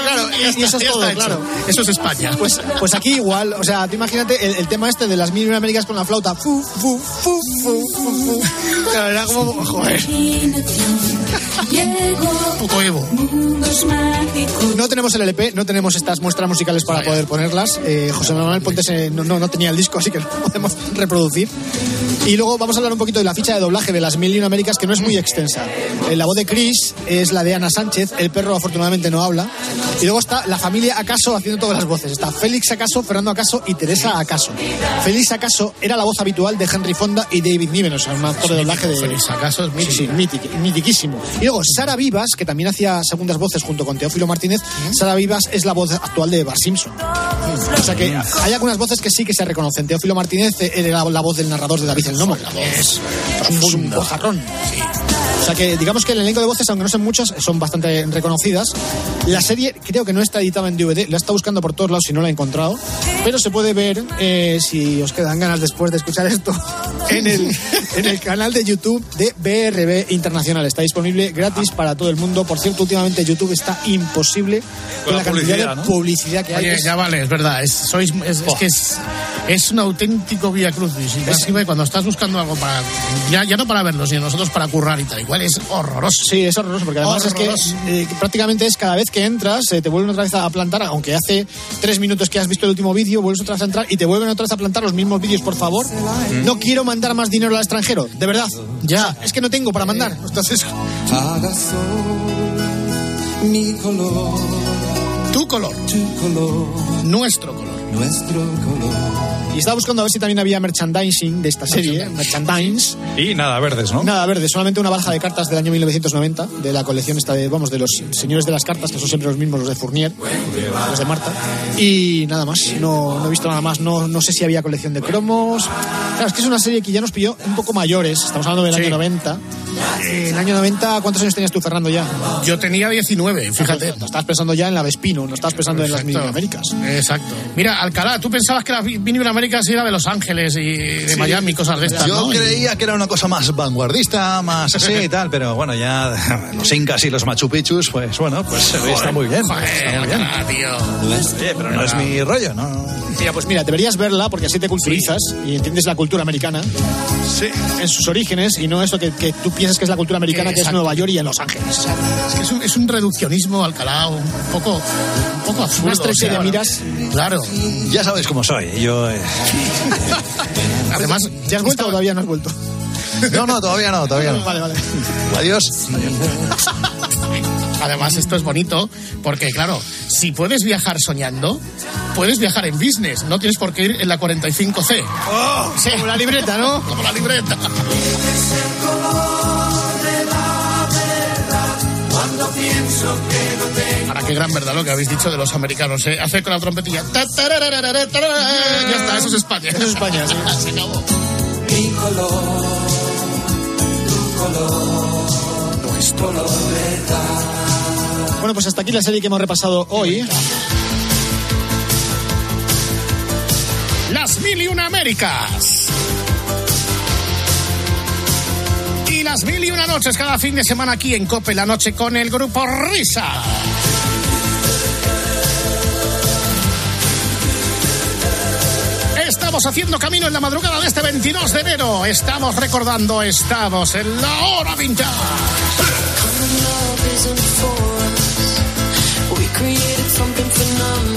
Claro, y, y eso es todo, está claro. Eso es España. Pues, pues aquí igual, o sea, tú imagínate el, el tema este de las mil Américas con la flauta. Fu, fu, fu, fu, fu, fu. Claro, era como, joder. Poco Evo. No tenemos el LP, no tenemos estas muestras musicales para poder ponerlas. Eh, José Manuel Pontes eh, no, no, no tenía el disco, así que lo podemos reproducir. Y luego vamos a hablar un poquito de la ficha de doblaje de las Mil y una Américas, que no es muy extensa. Eh, la voz de Chris es la de Ana Sánchez, el perro afortunadamente no habla. Y luego está la familia Acaso haciendo todas las voces. Está Félix Acaso, Fernando Acaso y Teresa Acaso. Félix Acaso era la voz habitual de Henry Fonda y David Niven, o sea, un actor de doblaje de... Félix Acaso es Sí, sí, mític- mitiquísimo. Y luego Sara Vivas, que también hacía segundas voces junto con Teófilo Martínez. Sara Vivas es la voz actual de Bar Simpson. O sea que hay algunas voces que sí que se reconocen. Teófilo Martínez eh, era la voz del narrador de David el Nomo. Es un, un vojarrón. O sea que digamos que el elenco de voces, aunque no son muchas, son bastante reconocidas. La serie creo que no está editada en DVD, la está buscando por todos lados y no la he encontrado. Pero se puede ver, eh, si os quedan ganas después de escuchar esto, *laughs* en el, en el canal de YouTube de BRB Internacional. Está disponible gratis para todo el mundo. Por cierto, últimamente YouTube está imposible con, Con la la cantidad publicidad, de ¿no? publicidad que hay. Oye, Es- ya vale, es verdad. Es, sois, es, es que es, es un auténtico vía crucis. Y cuando estás buscando algo para. Ya, ya no para verlo, sino nosotros para currar y tal. Igual es horroroso. Sí, es horroroso, porque además Horroroso. es que eh, prácticamente es cada vez que entras, eh, te vuelven otra vez a plantar, aunque hace tres minutos que has visto el último vídeo, vuelves otra vez a entrar y te vuelven otra vez a plantar los mismos vídeos, por favor. No quiero mandar más dinero al extranjero, de verdad. Ya, es que no tengo para mandar. Entonces, mi color, Tu color, tu color, nuestro color. nuestro color. Y estaba buscando a ver si también había merchandising de esta serie, ¿eh? merchandise. Y nada, verdes, ¿no? Nada verde, solamente una baraja de cartas del año 1990, de la colección esta de, vamos, de los señores de las cartas, que son siempre los mismos, los de Fournier, los de Marta. Y nada más, no, no he visto nada más, no, no sé si había colección de cromos. Claro, es que es una serie que ya nos pilló un poco mayores, estamos hablando del Sí. año 90. Eh, el año 90, ¿cuántos años tenías tú, Fernando, ya? Yo tenía 19, fíjate. No estabas pensando ya en la Vespino, no estabas pensando en las. Mini Américas. Exacto. Mira, Alcalá, tú pensabas que la Mini Américas era de Los Ángeles y de Miami, cosas de estas, Yo ¿no? creía que era una cosa más vanguardista, más así y *laughs* tal, pero bueno, ya *laughs* los incas y los Machu Picchus, pues bueno, pues está muy bien. Joder, está muy bien. Alcalá, tío. Oye, pero no es mi rollo, ¿no? Mira, pues mira, deberías verla porque así te culturizas y entiendes la cultura americana en sus orígenes y no eso que, que tú piensas que es la cultura americana, que es. Nueva York y en Los Ángeles. Es que es un, es un reduccionismo, Alcalá, un poco, un poco absurdo. Una estrecha o sea, de miras. Claro. Ya sabes cómo soy. Yo, eh, *laughs* Además, ¿Ya has vuelto o todavía no has vuelto? No, no, todavía no, todavía no. *laughs* Vale, vale. Adiós. Además, esto es bonito porque, claro, si puedes viajar soñando, puedes viajar en business. No tienes por qué ir en la 45C. sí. Como la libreta, ¿no? *laughs* Como la libreta. Cuando pienso que no tengo Ahora, qué gran verdad lo que habéis dicho de los americanos, ¿eh? Hacer con la trompetilla. Ya está, eso es España. Eso es España, sí. *laughs* Se acabó. mi color, tu color, nuestro color. Bueno, pues hasta aquí la serie que hemos repasado hoy. Las mil y una Américas. Y las mil y una noches cada fin de semana aquí en Cope la noche con el grupo Risa. Estamos haciendo camino en la madrugada de este 22 de enero. Estamos recordando, estamos en la hora vintage. open up.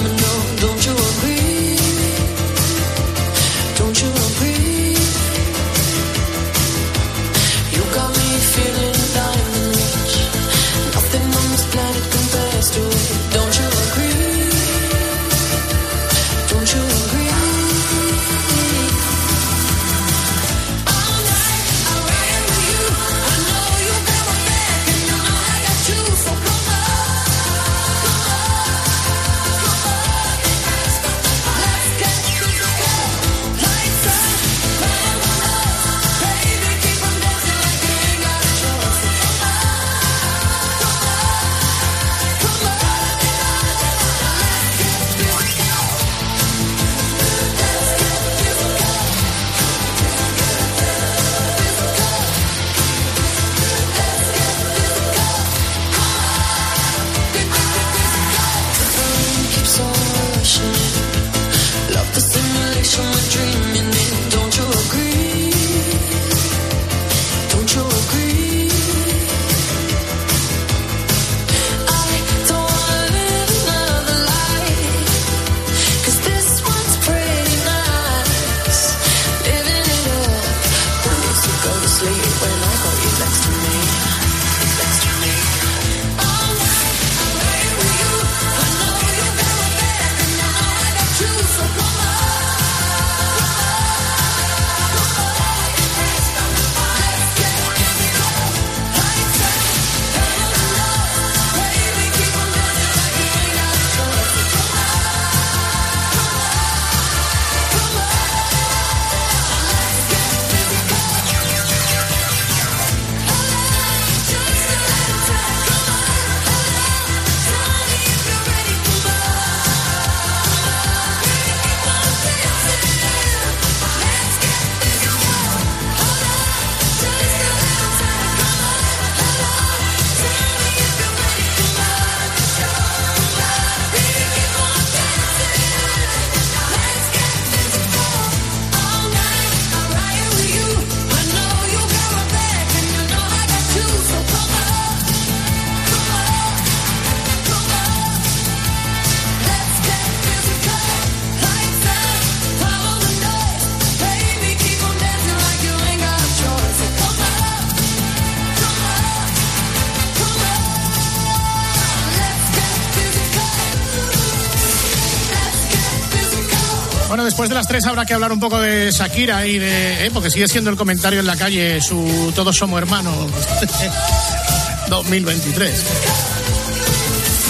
Las tres habrá que hablar un poco de Shakira y de. eh, porque sigue siendo el comentario en la calle su Todos somos hermanos *laughs* 2023.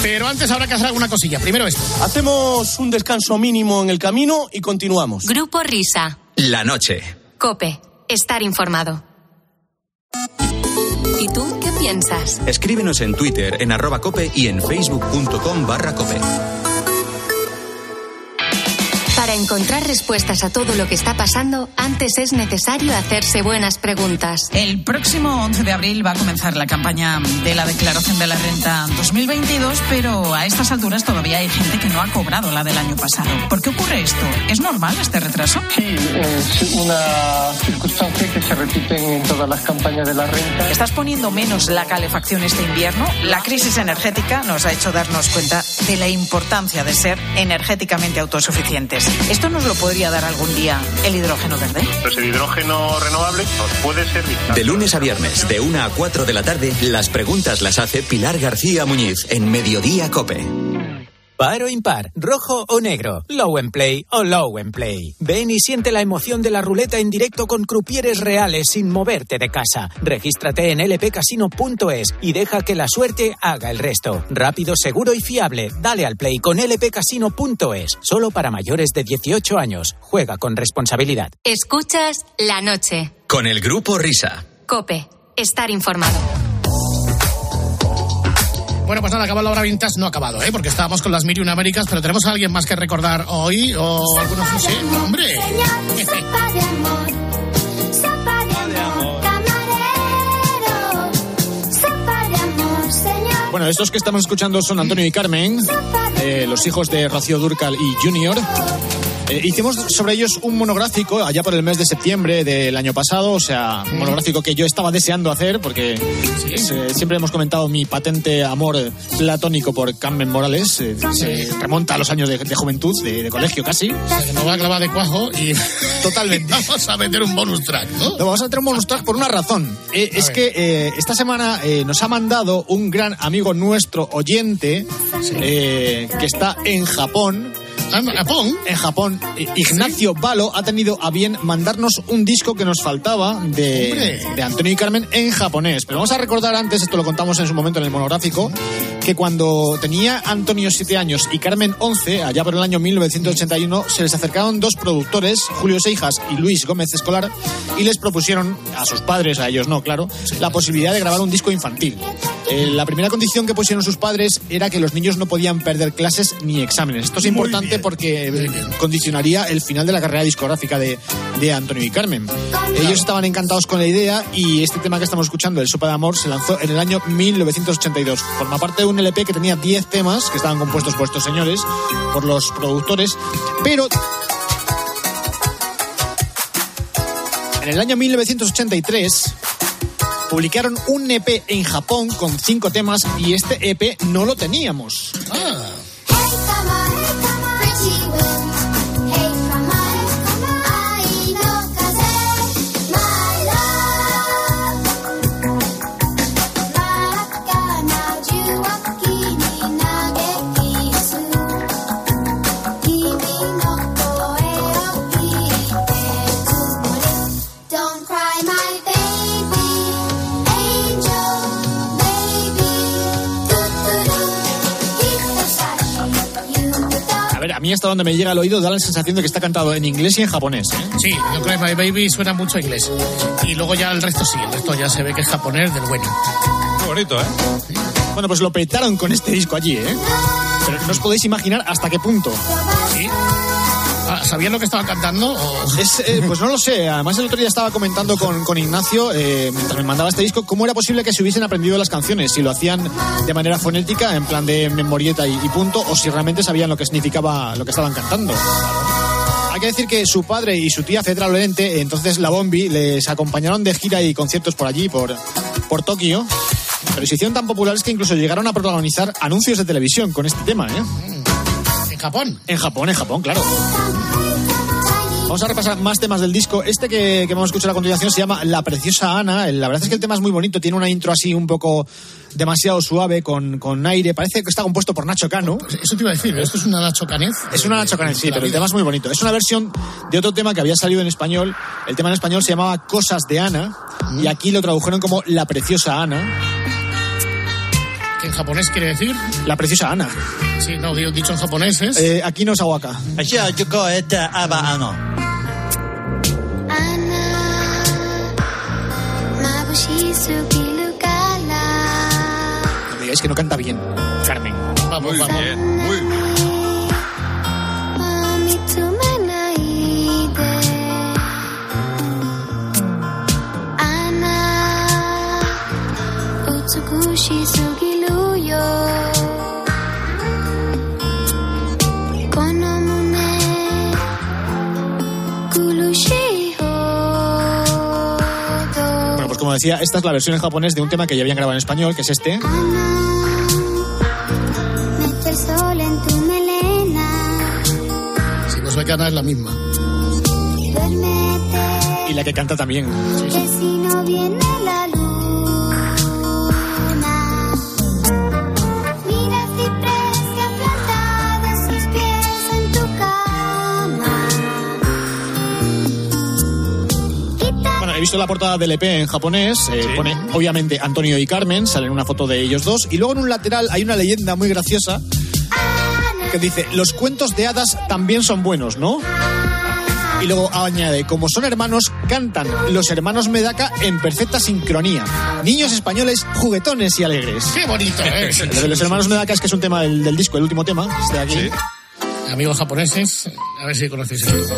Pero antes habrá que hacer alguna cosilla. Primero esto. Hacemos un descanso mínimo en el camino y continuamos. Grupo Risa. La noche. Cope. Estar informado. ¿Y tú qué piensas? Escríbenos en Twitter en arroba cope y en facebook.com barra cope. Para encontrar respuestas a todo lo que está pasando, antes es necesario hacerse buenas preguntas. El próximo 11 de abril va a comenzar la campaña de la declaración de la renta 2022, pero a estas alturas todavía hay gente que no ha cobrado la del año pasado. ¿Por qué ocurre esto? ¿Es normal este retraso? Sí, es una circunstancia que se repite en todas las campañas de la renta. ¿Estás poniendo menos la calefacción este invierno? La crisis energética nos ha hecho darnos cuenta de la importancia de ser energéticamente autosuficientes. ¿Esto nos lo podría dar algún día el hidrógeno verde? Pues el hidrógeno renovable nos puede servir. De lunes a viernes, de 1 a 4 de la tarde, las preguntas las hace Pilar García Muñiz en Mediodía Cope. Par o impar, rojo o negro, low and play o low and play. Ven y siente la emoción de la ruleta en directo con crupieres reales sin moverte de casa. Regístrate en lpcasino.es y deja que la suerte haga el resto. Rápido, seguro y fiable. Dale al play con lpcasino.es. Solo para mayores de 18 años. Juega con responsabilidad. Escuchas la noche. Con el grupo Risa. Cope. Estar informado. Bueno, pues nada, acaba la hora vintage. No ha acabado, ¿eh? Porque estábamos con las mil y una Américas, pero tenemos a alguien más que recordar hoy o algunos... Sí, hombre. Sopa de amor, sopa de amor, camarero, sopa de amor, señor. Bueno, estos que estamos escuchando son Antonio y Carmen, eh, los hijos de Rocío Durcal y Junior. Eh, hicimos sobre ellos un monográfico allá por el mes de septiembre del año pasado, o sea, un monográfico que yo estaba deseando hacer porque eh, siempre hemos comentado mi patente amor platónico por Carmen Morales. eh, Se remonta a los años de, de juventud, de, de colegio casi. O sea, que nos va a clavar de cuajo y *laughs* Totalmente. *laughs* vamos a meter un bonus track, ¿no? No, vamos a meter un bonus track por una razón. Es que esta semana eh, nos ha mandado un gran amigo nuestro oyente eh, que está en Japón. ¿En Japón? En Japón. Eh, Ignacio Balo ha tenido a bien mandarnos un disco que nos faltaba de, de Antonio y Carmen en japonés. Pero vamos a recordar antes, esto lo contamos en su momento en el monográfico, que cuando tenía Antonio 7 años y Carmen 11, allá por el año 1981, se les acercaron dos productores, Julio Seijas y Luis Gómez Escolar, y les propusieron a sus padres, a ellos no, claro, la posibilidad de grabar un disco infantil. Eh, la primera condición que pusieron sus padres era que los niños no podían perder clases ni exámenes. Esto es Muy importante porque eh, condicionaría el final de la carrera discográfica de, de Antonio y Carmen. Ellos estaban encantados con la idea y este tema que estamos escuchando, el Sopa de Amor, se lanzó en el año 1982. Forma parte de un LP que tenía 10 temas que estaban compuestos por estos señores, por los productores, pero en el año 1983 publicaron un EP en Japón con 5 temas y este EP no lo teníamos. Ah, A mí hasta donde me llega el oído da la sensación de que está cantado en inglés y en japonés. ¿eh? sí, yo creo que My Baby suena mucho a inglés. Y luego ya el resto sí, el resto ya se ve que es japonés del bueno. Qué bonito, ¿eh? Bueno, pues lo petaron con este disco allí, ¿eh? Pero no os podéis imaginar hasta qué punto. ¿Sí? Ah, ¿Sabían lo que estaban cantando? Es, eh, pues no lo sé. Además, el otro día estaba comentando con, con Ignacio, eh, mientras me mandaba este disco, cómo era posible que se hubiesen aprendido las canciones. Si lo hacían de manera fonética, en plan de memorieta y, y punto, o si realmente sabían lo que significaba lo que estaban cantando. Hay que decir que su padre y su tía Fedra Lorente, entonces la Bombi, les acompañaron de gira y conciertos por allí, por, por Tokio. Pero se hicieron tan populares que incluso llegaron a protagonizar anuncios de televisión con este tema, ¿eh? ¿En Japón? En Japón, en Japón, claro. Vamos a repasar más temas del disco. Este que, que vamos a escuchar a continuación se llama La Preciosa Ana. La verdad es que el tema es muy bonito. Tiene una intro así un poco demasiado suave, con, con aire. Parece que está compuesto por Nacho Cano. Eso te iba a decir, esto es una Nacho Canez. Es una Nacho Cano, sí, pero el tema es muy bonito. Es una versión de otro tema que había salido en español. El tema en español se llamaba Cosas de Ana. Y aquí lo tradujeron como La Preciosa Ana que en japonés quiere decir. La preciosa Ana. Sí, no, dicho en japonés es. Eh, aquí no es Awaka. Aba Ano. No digáis que no canta bien. Carmen. Vamos, muy vamos. Bien, muy bien. she's so bueno, pues como decía, esta es la versión en japonés de un tema que ya habían grabado en español, que es este. Si no soy cana es la misma. Y la que canta también. He visto la portada del EP en japonés. eh, Pone, obviamente, Antonio y Carmen. Salen una foto de ellos dos. Y luego en un lateral hay una leyenda muy graciosa que dice: Los cuentos de hadas también son buenos, ¿no? Y luego añade, como son hermanos, cantan los hermanos Medaka en perfecta sincronía. Niños españoles juguetones y alegres. Qué bonito, ¿eh? *laughs* Lo de los hermanos Medaka es que es un tema del, del disco, el último tema, este de aquí. Amigos japoneses, a ver si conocéis esto.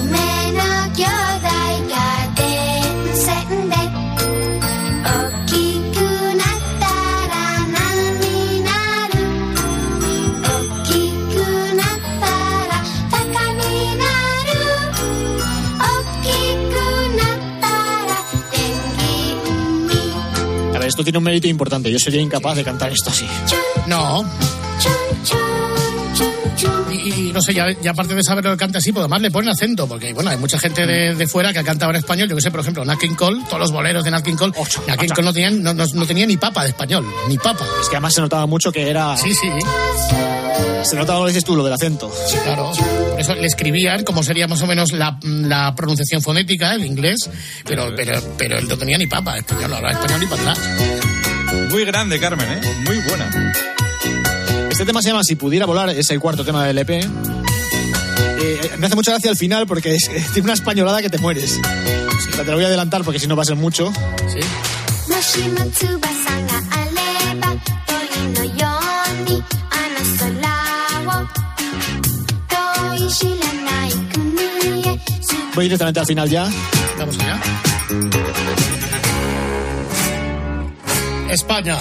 Esto tiene un mérito importante. Yo sería incapaz de cantar esto así. No. Y, y no sé, ya, ya aparte de saber lo que canta así, pues además le ponen acento, porque bueno, hay mucha gente de, de fuera que ha cantado en español. Yo que sé, por ejemplo, Nat King Cole, todos los boleros de Nat King Cole, Nat King Cole no, tenían, no, no, no tenía ni papa de español, ni papa. Es que además se notaba mucho que era. Sí, sí. Se notaba lo que dices tú, lo del acento. Claro, por eso le escribían como sería más o menos la, la pronunciación fonética, el inglés, pero, pero, pero él no tenía ni papa de español, no hablaba español ni para atrás. Muy grande, Carmen, ¿eh? Muy buena. Este tema se llama Si pudiera volar, es el cuarto tema del EP. Eh, eh, me hace mucha gracia al final porque es, *laughs* tiene una españolada que te mueres. Te lo voy a adelantar porque si no va a ser mucho. Sí. Voy directamente al final ya. Vamos allá. España.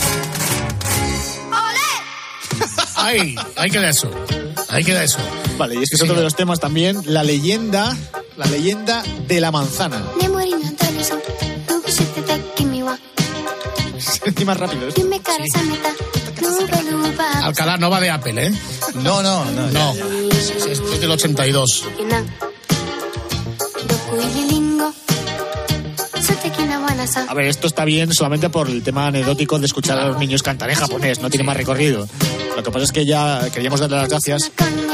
¡Olé! *laughs* Ahí, ahí queda eso. Ahí queda eso. Vale, y este es que es otro de los temas también, la leyenda, la leyenda de la manzana. *laughs* Rápido. ¿eh? Alcalá no va de Apple, ¿eh? No, no, no. No, ya, ya. Es, es, del 82. A ver, esto está bien solamente por el tema anecdótico de escuchar a los niños cantar en japonés, no tiene más recorrido. Lo que pasa es que ya queríamos darle las gracias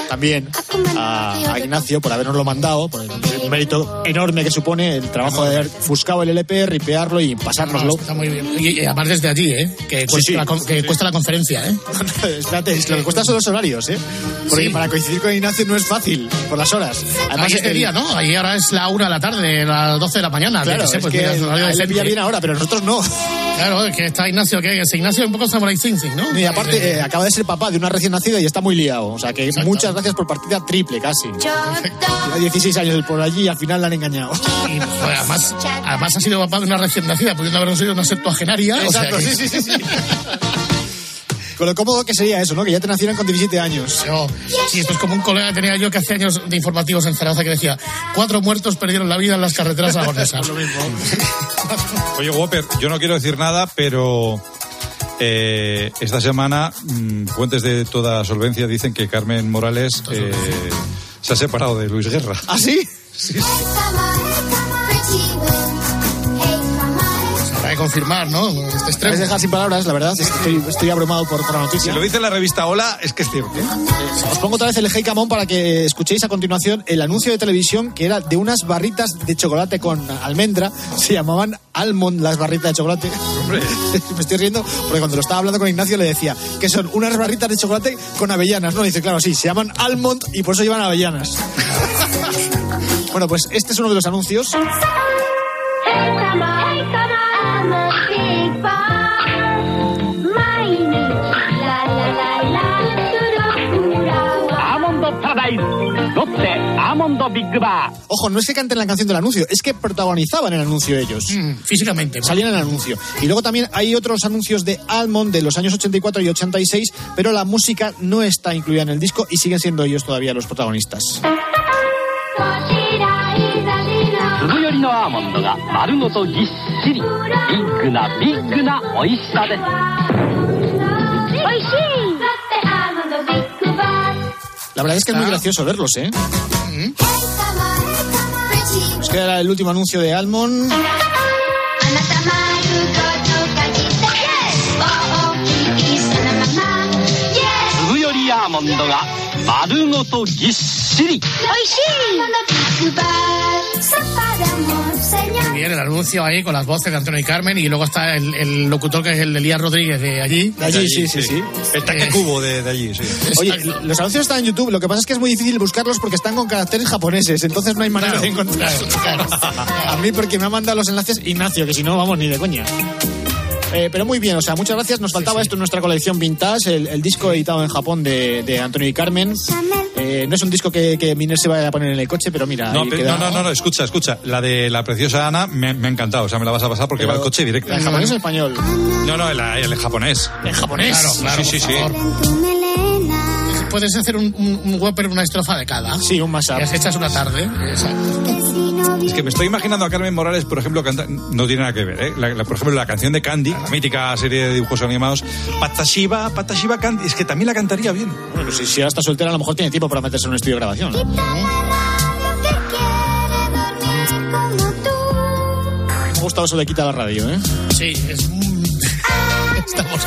también a, a Ignacio por habernoslo mandado, por el, el, mérito enorme que supone el trabajo de haber buscado el LP, ripearlo y pasárnoslo. Está muy bien. Y, y, aparte desde a ti, ¿eh? que, cuesta, sí, sí. La, que cuesta la conferencia. ¿eh? *laughs* Espérate, es lo que cuesta son los horarios, ¿eh? porque sí. para coincidir con Ignacio no es fácil por las horas. Además, Ahí es el... día, ¿no? Ahí ahora es la 1 de la tarde, las 12 de la mañana. Claro, pues que sé, pues, es que mira, el, el, pilla bien ahora, pero nosotros no. Claro, es que está Ignacio, que es Ignacio un poco Samurai Singh, ¿no? Y aparte, eh, acaba de ser papá de una recién nacida y está muy liado. O sea que muchas gracias por partida triple casi. Lleva 16 años por allí y al final la han engañado. Y, joder, además, además ha sido papá de una recién nacida, pudiendo habernos sido una septuagenaria. o sea Exacto, que- sí, sí, sí, sí. *laughs* Con lo cómodo que sería eso, ¿no? Que ya te nacieran con 17 años. Yo- sí, esto es como un colega que tenía yo que hace años de informativos en Zaragoza que decía cuatro muertos perdieron la vida en las carreteras aragonesas. *laughs* Oye, Whopper, yo no quiero decir nada, pero eh, esta semana mm, fuentes de toda solvencia dicen que Carmen Morales eh, se ha separado de Luis Guerra. ¿Ah, sí? Sí, sí. Confirmar, ¿no? Este Me extremo. vais a dejar sin palabras, la verdad. es que Estoy, estoy abrumado por, por la noticia. Si lo dice la revista Hola, es que es cierto. Os pongo otra vez el Hey Camón para que escuchéis a continuación el anuncio de televisión que era de unas barritas de chocolate con almendra. Se llamaban Almond las barritas de chocolate. *laughs* Me estoy riendo porque cuando lo estaba hablando con Ignacio le decía que son unas barritas de chocolate con avellanas. No, dice, claro, sí, se llaman Almond y por eso llevan avellanas. *laughs* bueno, pues este es uno de los anuncios. Ojo, no es que canten la canción del anuncio, es que protagonizaban el anuncio ellos. físicamente. Salían en el anuncio. Y luego también hay otros anuncios de Almond de los años 84 y 86, pero la música no está incluida en el disco y siguen siendo ellos todavía los protagonistas. 粒よりのアーモンドが丸ごとぎっしりビッグなビッグな美味しさです La verdad es que es muy gracioso verlos, ¿eh? Nos queda el último anuncio de Almond. あ Bien, el anuncio ahí con las voces de Antonio y Carmen y luego está el, locutor que es el de Elías Rodríguez de allí. De allí, sí, sí, sí. El tanque este cubo de, allí, sí. *laughs* Oye, los anuncios están en YouTube, lo que pasa es que es muy difícil buscarlos porque están con caracteres japoneses, entonces no hay manera de encontrarlos. A mí porque me ha mandado los enlaces Ignacio, que si no, vamos ni de coña. Eh, pero muy bien, o sea, muchas gracias. Nos faltaba esto en nuestra colección Vintage, el, el disco editado en Japón de, de Antonio y Carmen. Eh, no es un disco que, que Miner se vaya a poner en el coche, pero mira. No, queda- no, no, no, escucha, escucha. La de la preciosa Ana me, me ha encantado. O sea, me la vas a pasar porque Pero- va el coche directo. ¿En japonés o en español? No, no, el, el japonés. En japonés. Claro, claro, sí, sí, por sí. favor. Puedes hacer un, un, un Whopper, una estrofa de cada. Sí, un mashup. Y así echas una tarde. Exacto. Es que me estoy imaginando a Carmen Morales, por ejemplo, canta... no tiene nada que ver, ¿eh? La- la- por ejemplo, la canción de Candy, la mítica serie de dibujos animados, Patashiba, Patashiba Candy, es que también la cantaría bien. Bueno, si, si ahora está soltera, a lo mejor tiene tiempo para meterse en un estudio de grabación. ¿no? Me ha gustado eso de quita la radio, ¿eh? Sí, es. un- *laughs* Estamos.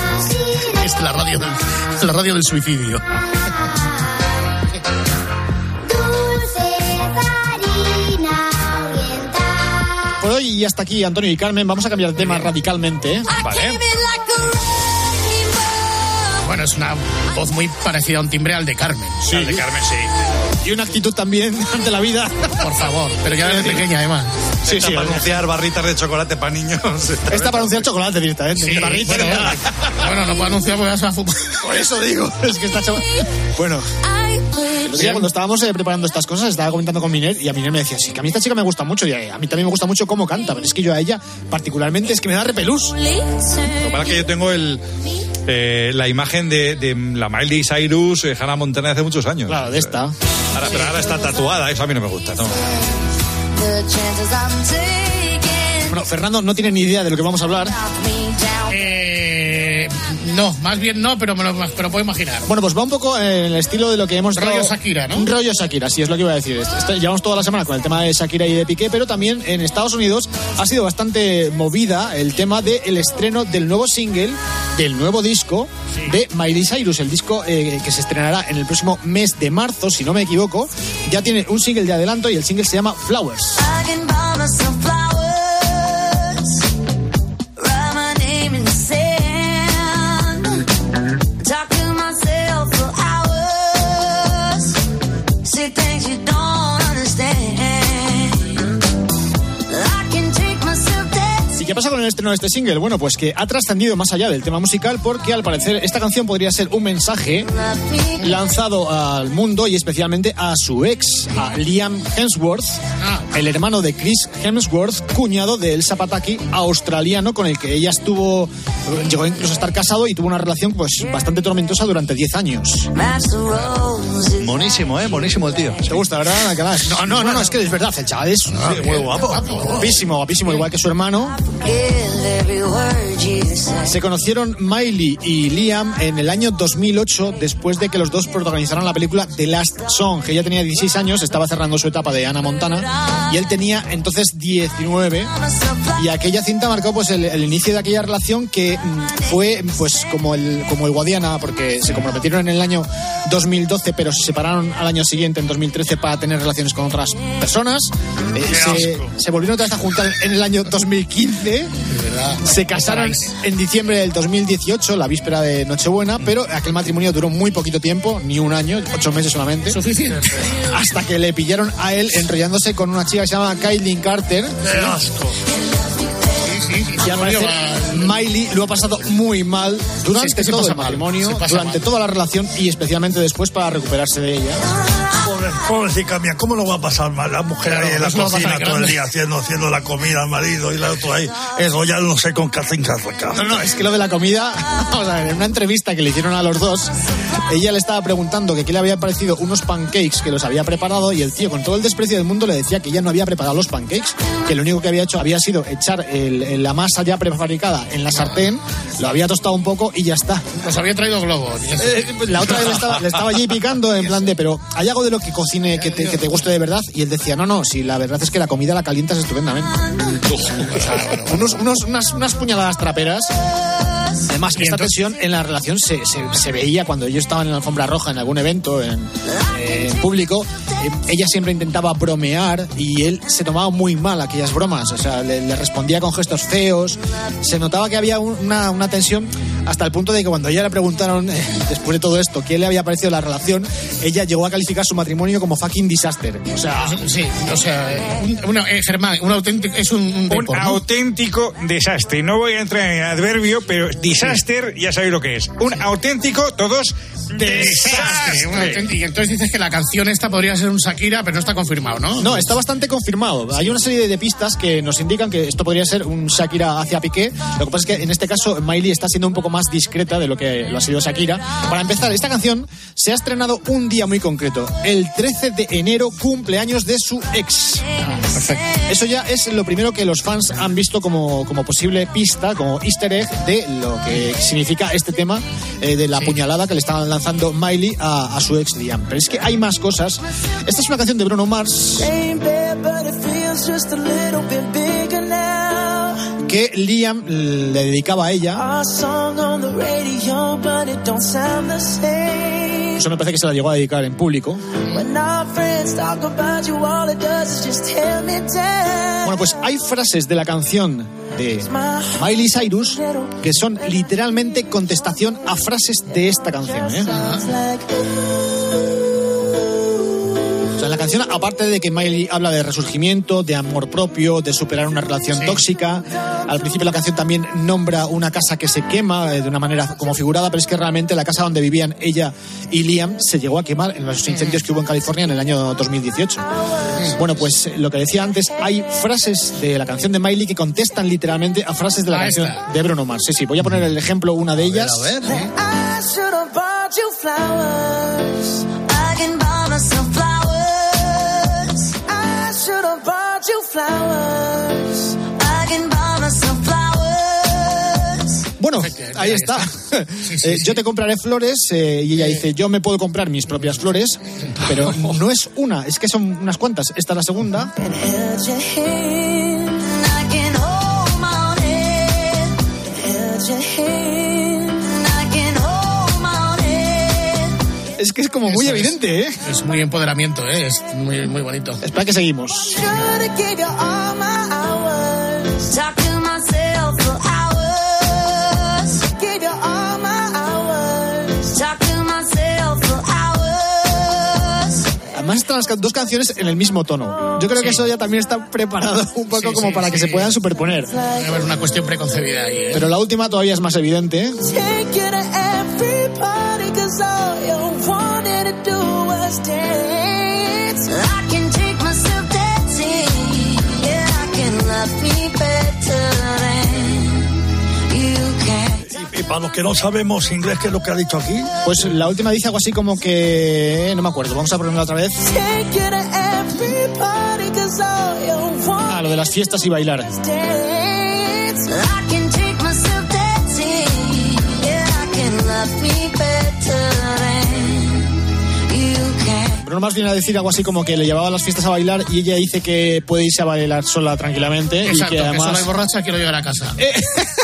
Es la radio del, la radio del suicidio. Por hoy y hasta aquí, Antonio y Carmen, vamos a cambiar de tema radicalmente, ¿eh? Vale. Bueno, es una voz muy parecida a un timbre al de Carmen. Sí. Al de Carmen, sí. Y una actitud también *laughs* ante la vida. Por favor, pero ya desde pequeña, además. Sí, Está sí. para anunciar barritas de chocolate para niños. *laughs* Está para anunciar chocolate directamente. Sí, de barrita. bueno, bueno, no puedo anunciar porque ya se va a fumar. Por eso digo, es que está chaval. Bueno, día cuando estábamos eh, preparando estas cosas, estaba comentando con Miner y a Miner me decía, sí, que a mí esta chica me gusta mucho y a, a mí también me gusta mucho cómo canta, pero es que yo a ella particularmente es que me da repelús. Lo que pasa es que yo tengo el, eh, la imagen de, de la Miley Cyrus, eh, Hannah Montana de hace muchos años. Claro, de esta. Ahora, pero ahora está tatuada, eso a mí no me gusta. ¿no? Bueno, Fernando no tiene ni idea de lo que vamos a hablar. Eh, no, más bien no, pero me lo pero puedo imaginar. Bueno, pues va un poco en el estilo de lo que hemos Rollo estado- Shakira, ¿no? Un rollo Shakira, sí, es lo que iba a decir. Esto- esto- llevamos toda la semana con el tema de Shakira y de Piqué, pero también en Estados Unidos ha sido bastante movida el tema del estreno del nuevo single, del nuevo disco de Miley Cyrus. El disco eh, que se estrenará en el próximo mes de marzo, si no me equivoco. Ya tiene un single de adelanto y el single se llama Flowers. Qué pasa con el estreno de este single? Bueno, pues que ha trascendido más allá del tema musical porque al parecer esta canción podría ser un mensaje lanzado al mundo y especialmente a su ex, a Liam Hemsworth, el hermano de Chris Hemsworth, cuñado de Elsa Pataki, australiano, con el que ella estuvo, llegó incluso a estar casado y tuvo una relación pues bastante tormentosa durante 10 años. Monísimo, ¿eh? Monísimo el tío. ¿Te gusta, verdad? No, no, no, no, es que es verdad, el chaval es muy guapo. guapísimo, guapísimo, igual que su hermano. Se conocieron Miley y Liam en el año 2008 después de que los dos protagonizaran la película The Last Song. Ella tenía 16 años, estaba cerrando su etapa de Ana Montana y él tenía entonces 19 y aquella cinta marcó pues el, el inicio de aquella relación que mm, fue pues como el como el Guadiana porque se comprometieron en el año 2012 pero se separaron al año siguiente en 2013 para tener relaciones con otras personas. Eh, se, se volvieron otra vez a juntar en el año 2015 se casaron en diciembre del 2018, la víspera de Nochebuena, pero aquel matrimonio duró muy poquito tiempo, ni un año, ocho meses solamente. Suficiente. Hasta que le pillaron a él enrollándose con una chica que se llama Kylie Carter. Y al parecer, Miley lo ha pasado muy mal durante Sí, es que se todo el matrimonio, durante mal. toda la relación y especialmente después para recuperarse de ella. Pobre, pobrecita mía, ¿cómo lo va a pasar mal? La mujer Claro, ahí en la eso lo a cocina todo el día haciendo, haciendo la comida al marido y la otro ahí enrollándose con Catherine Carraca. No, no, es que lo de la comida, *laughs* vamos a ver, en una entrevista que le hicieron a los dos, ella le estaba preguntando que qué le había parecido unos pancakes que los había preparado y el tío con todo el desprecio del mundo le decía que ella no había preparado los pancakes, que lo único que había hecho había sido echar el- el- la masa ya prefabricada en la sartén, lo había tostado un poco y ya está. Nos había traído globos. Eh, pues la otra vez le estaba, le estaba allí picando en plan de, pero hay algo de lo que que te, que te guste de verdad. Y él decía, no, no, si la verdad es que la comida la calientas estupendamente. *laughs* Unos- unas, unas puñaladas traperas. Además, esta tensión en la relación se, se- se veía cuando ellos estaban en la alfombra roja en algún evento en, en público. Eh, ella siempre intentaba bromear y él se tomaba muy mal aquellas bromas. O sea, le, le respondía con gestos feos. Se notaba que había un- una, una tensión hasta el punto de que cuando ella le preguntaron, eh, *laughs* después de todo esto, qué le había parecido la relación, ella llegó a calificar su matrimonio como fucking disaster. O sea, Sí, o sea, un, una- eh, Germán, un auténtico, es un, un Un report, ¿no? auténtico desastre. No voy a entrar en adverbio, pero disaster ya sabéis lo que es. Un auténtico, todos, Desastre, un auténtico. Y entonces dices que la canción esta podría ser un Shakira, pero no está confirmado, ¿no? No, está bastante confirmado. Hay una serie de pistas que nos indican que esto podría ser un Shakira hacia Piqué. Lo que pasa es que en este caso Miley está siendo un poco más discreta de lo que lo ha sido Shakira. Para empezar, esta canción se ha estrenado un día muy concreto. El 13 de enero, cumpleaños de su ex. Eso ya es lo primero que los fans han visto como, como posible pista, como easter egg de lo que significa este tema eh, de la puñalada que le estaban lanzando Miley a, a su ex Liam. Pero es que hay más cosas. Esta es una canción de Bruno Mars que Liam le dedicaba a ella. Eso me parece que se la llegó a dedicar en público. When our friends talk about you, all it does is just tear me down. Bueno, pues hay frases de la canción Miley Cyrus que son literalmente contestación a frases de esta canción. ¿eh? Canción, aparte de que Miley habla de resurgimiento, de amor propio, de superar una relación tóxica, al principio la canción también nombra una casa que se quema eh, de una manera como figurada, pero es que realmente la casa donde vivían ella y Liam se llegó a quemar en los incendios que hubo en California en el año 2018. Bueno, pues lo que decía antes, hay frases de la canción de Miley que contestan literalmente a frases de la Ah, canción esta. de Bruno Mars. Sí, sí, voy a poner el ejemplo, una de ellas. Should have bought Bueno, ahí está. *laughs* Eh, Yo te compraré flores eh, y ella dice, yo me puedo comprar mis propias flores, pero *laughs* no es una, es que son unas cuantas. Esta es la segunda. Es que es como muy Eso es. evidente, ¿eh? Es muy empoderamiento, ¿eh? Es muy, muy bonito. Espera que seguimos. Además están las dos canciones en el mismo tono. Yo creo que eso ya también está preparado un poco Sí, como sí, para que se puedan superponer. Debe haber una cuestión preconcebida ahí, ¿eh? Pero la última todavía es más evidente. ¿eh? Y para los que no sabemos inglés, ¿qué es lo que ha dicho aquí? Pues la última dice algo así como que... No me acuerdo, vamos a ponerla otra vez. Ah, lo de las fiestas y bailar. Bruno Mars viene a decir algo así como que le llevaba a las fiestas a bailar y ella dice que puede irse a bailar sola tranquilamente Exacto, y que que además... hay borracha, quiero llegar a casa. *laughs*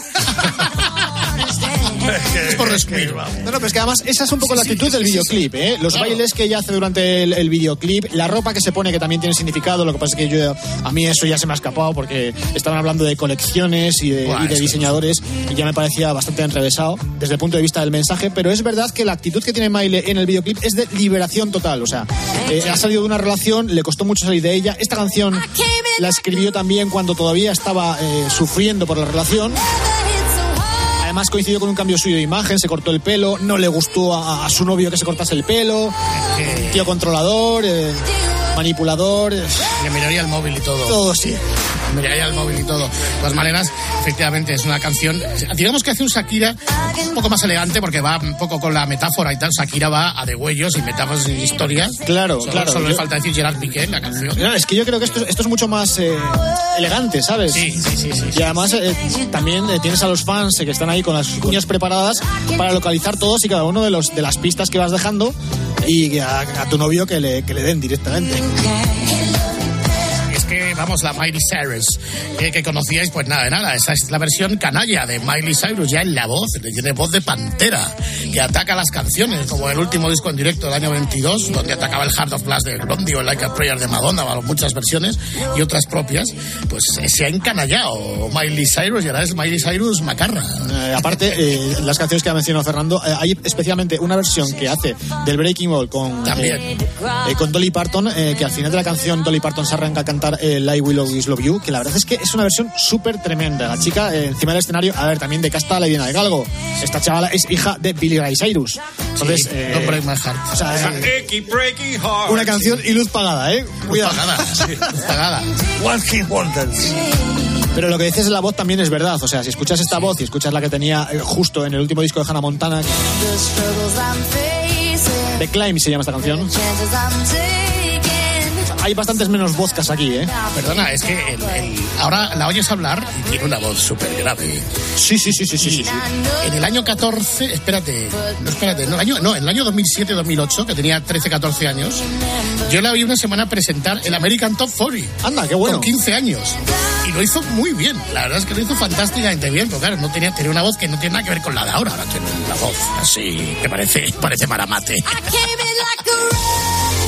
es por resumir. No, no, pero es que además esa es un poco la actitud del videoclip, ¿eh? Los Claro. bailes que ella hace durante el, el videoclip, la ropa que se pone que también tiene significado, lo que pasa es que yo, a mí eso ya se me ha escapado porque estaban hablando de colecciones y de, Buah, y de diseñadores y ya me parecía bastante enrevesado desde el punto de vista del mensaje, pero es verdad que la actitud que tiene Miley en el videoclip es de liberación total, o sea, eh, ha salido de una relación, le costó mucho salir de ella, esta canción la escribió también cuando todavía estaba eh, sufriendo por la relación. Además coincidió con un cambio suyo de imagen, se cortó el pelo, no le gustó a, a su novio que se cortase el pelo, tío controlador, eh, manipulador, eh, Le miraría el móvil y todo. todo sí. Miraría el móvil y todo. De todas maneras, efectivamente, es una canción. Digamos que hace un Shakira un poco más elegante porque va un poco con la metáfora y tal. Shakira va a de huellos y metáforas y historias. Claro, Solo, claro. Solo le falta decir Gerard Piqué en la canción. No, es que yo creo que esto, esto es mucho más eh, elegante, ¿sabes? Sí, sí, sí, sí. Y además eh, también eh, tienes a los fans que están ahí con las uñas preparadas para localizar todos y cada uno de los de las pistas que vas dejando y a, a tu novio que le, que le den directamente. Vamos, la Miley Cyrus, eh, que conocíais, pues nada de nada. Esa es la versión canalla de Miley Cyrus, ya en la voz, le tiene voz de pantera, que ataca las canciones, como el último disco en directo del año 22, donde atacaba el Heart of Glass de Blondie o el Like a Prayer de Madonna, o muchas versiones y otras propias. Pues eh, se ha encanallado Miley Cyrus y ahora es Miley Cyrus macarra. Eh, aparte, eh, las canciones que ha mencionado Fernando, eh, hay especialmente una versión que hace del Breaking Ball con, También. eh, eh, con Dolly Parton, que al final de la canción Dolly Parton se arranca a cantar eh, I Will Always Love You, que la verdad es que es una versión súper tremenda. La chica eh, encima del escenario, a ver, también de casta le viene de galgo. Esta chavala es hija de Billy Ray Cyrus. Entonces, Sí, eh, Don't Break My Heart. o sea, es Keep breaking heart. una canción y luz pagada, ¿eh? Cuidado. Pagada, sí, *laughs* pagada. One Hit Wonders. Pero lo que dices de la voz también es verdad. O sea, si escuchas esta voz y escuchas la que tenía eh, justo en el último disco de Hannah Montana, The Climb se llama esta canción. Hay bastantes menos vodkas aquí, ¿eh? Perdona, es que el- el- ahora la oyes hablar y tiene una voz súper grave. Sí, sí, sí, sí, sí, sí, sí. En el año 14, espérate, no, espérate, no, el año, no, en el año 2007-2008, que tenía 13-14 años, yo la vi una semana presentar el American Top 40. Anda, qué bueno. Con 15 años. Y lo hizo muy bien. La verdad es que lo hizo fantásticamente bien, pero claro, no tenía, tenía una voz que no tiene nada que ver con la de ahora. Ahora tiene la voz así, que parece, parece maramate.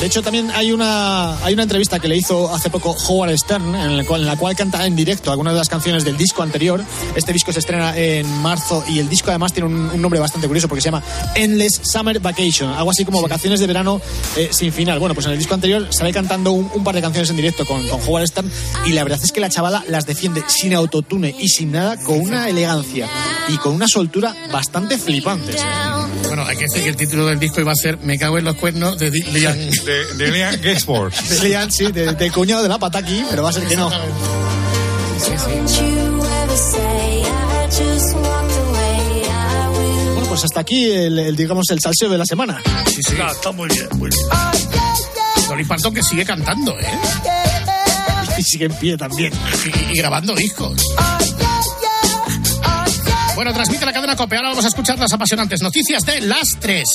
De hecho, también hay una, hay una entrevista que le hizo hace poco Howard Stern, en la, cual, en la cual canta en directo algunas de las canciones del disco anterior. Este disco se estrena en marzo y el disco además tiene un, un nombre bastante curioso porque se llama Endless Summer Vacation, algo así como vacaciones de verano eh, sin final. Bueno, pues en el disco anterior sale cantando un, un par de canciones en directo con, con Howard Stern y la verdad es que la chavala las defiende sin autotune y sin nada, con una elegancia y con una soltura bastante flipantes. Bueno, hay que decir que el título del disco iba a ser Me cago en los cuernos de Liam. De, de Gainsbourg. De Liam, sí, de, de cuñado de la pataki, pero va a ser que no. I will. Bueno, pues hasta aquí el, el, digamos el salseo de la semana. Sí, sí. está muy bien, muy bien. Dolly Parton que sigue cantando, ¿eh? Y sigue en pie también. Y, y grabando discos. Bueno, transmite la cadena COPE. Ahora vamos a escuchar las apasionantes noticias de las tres.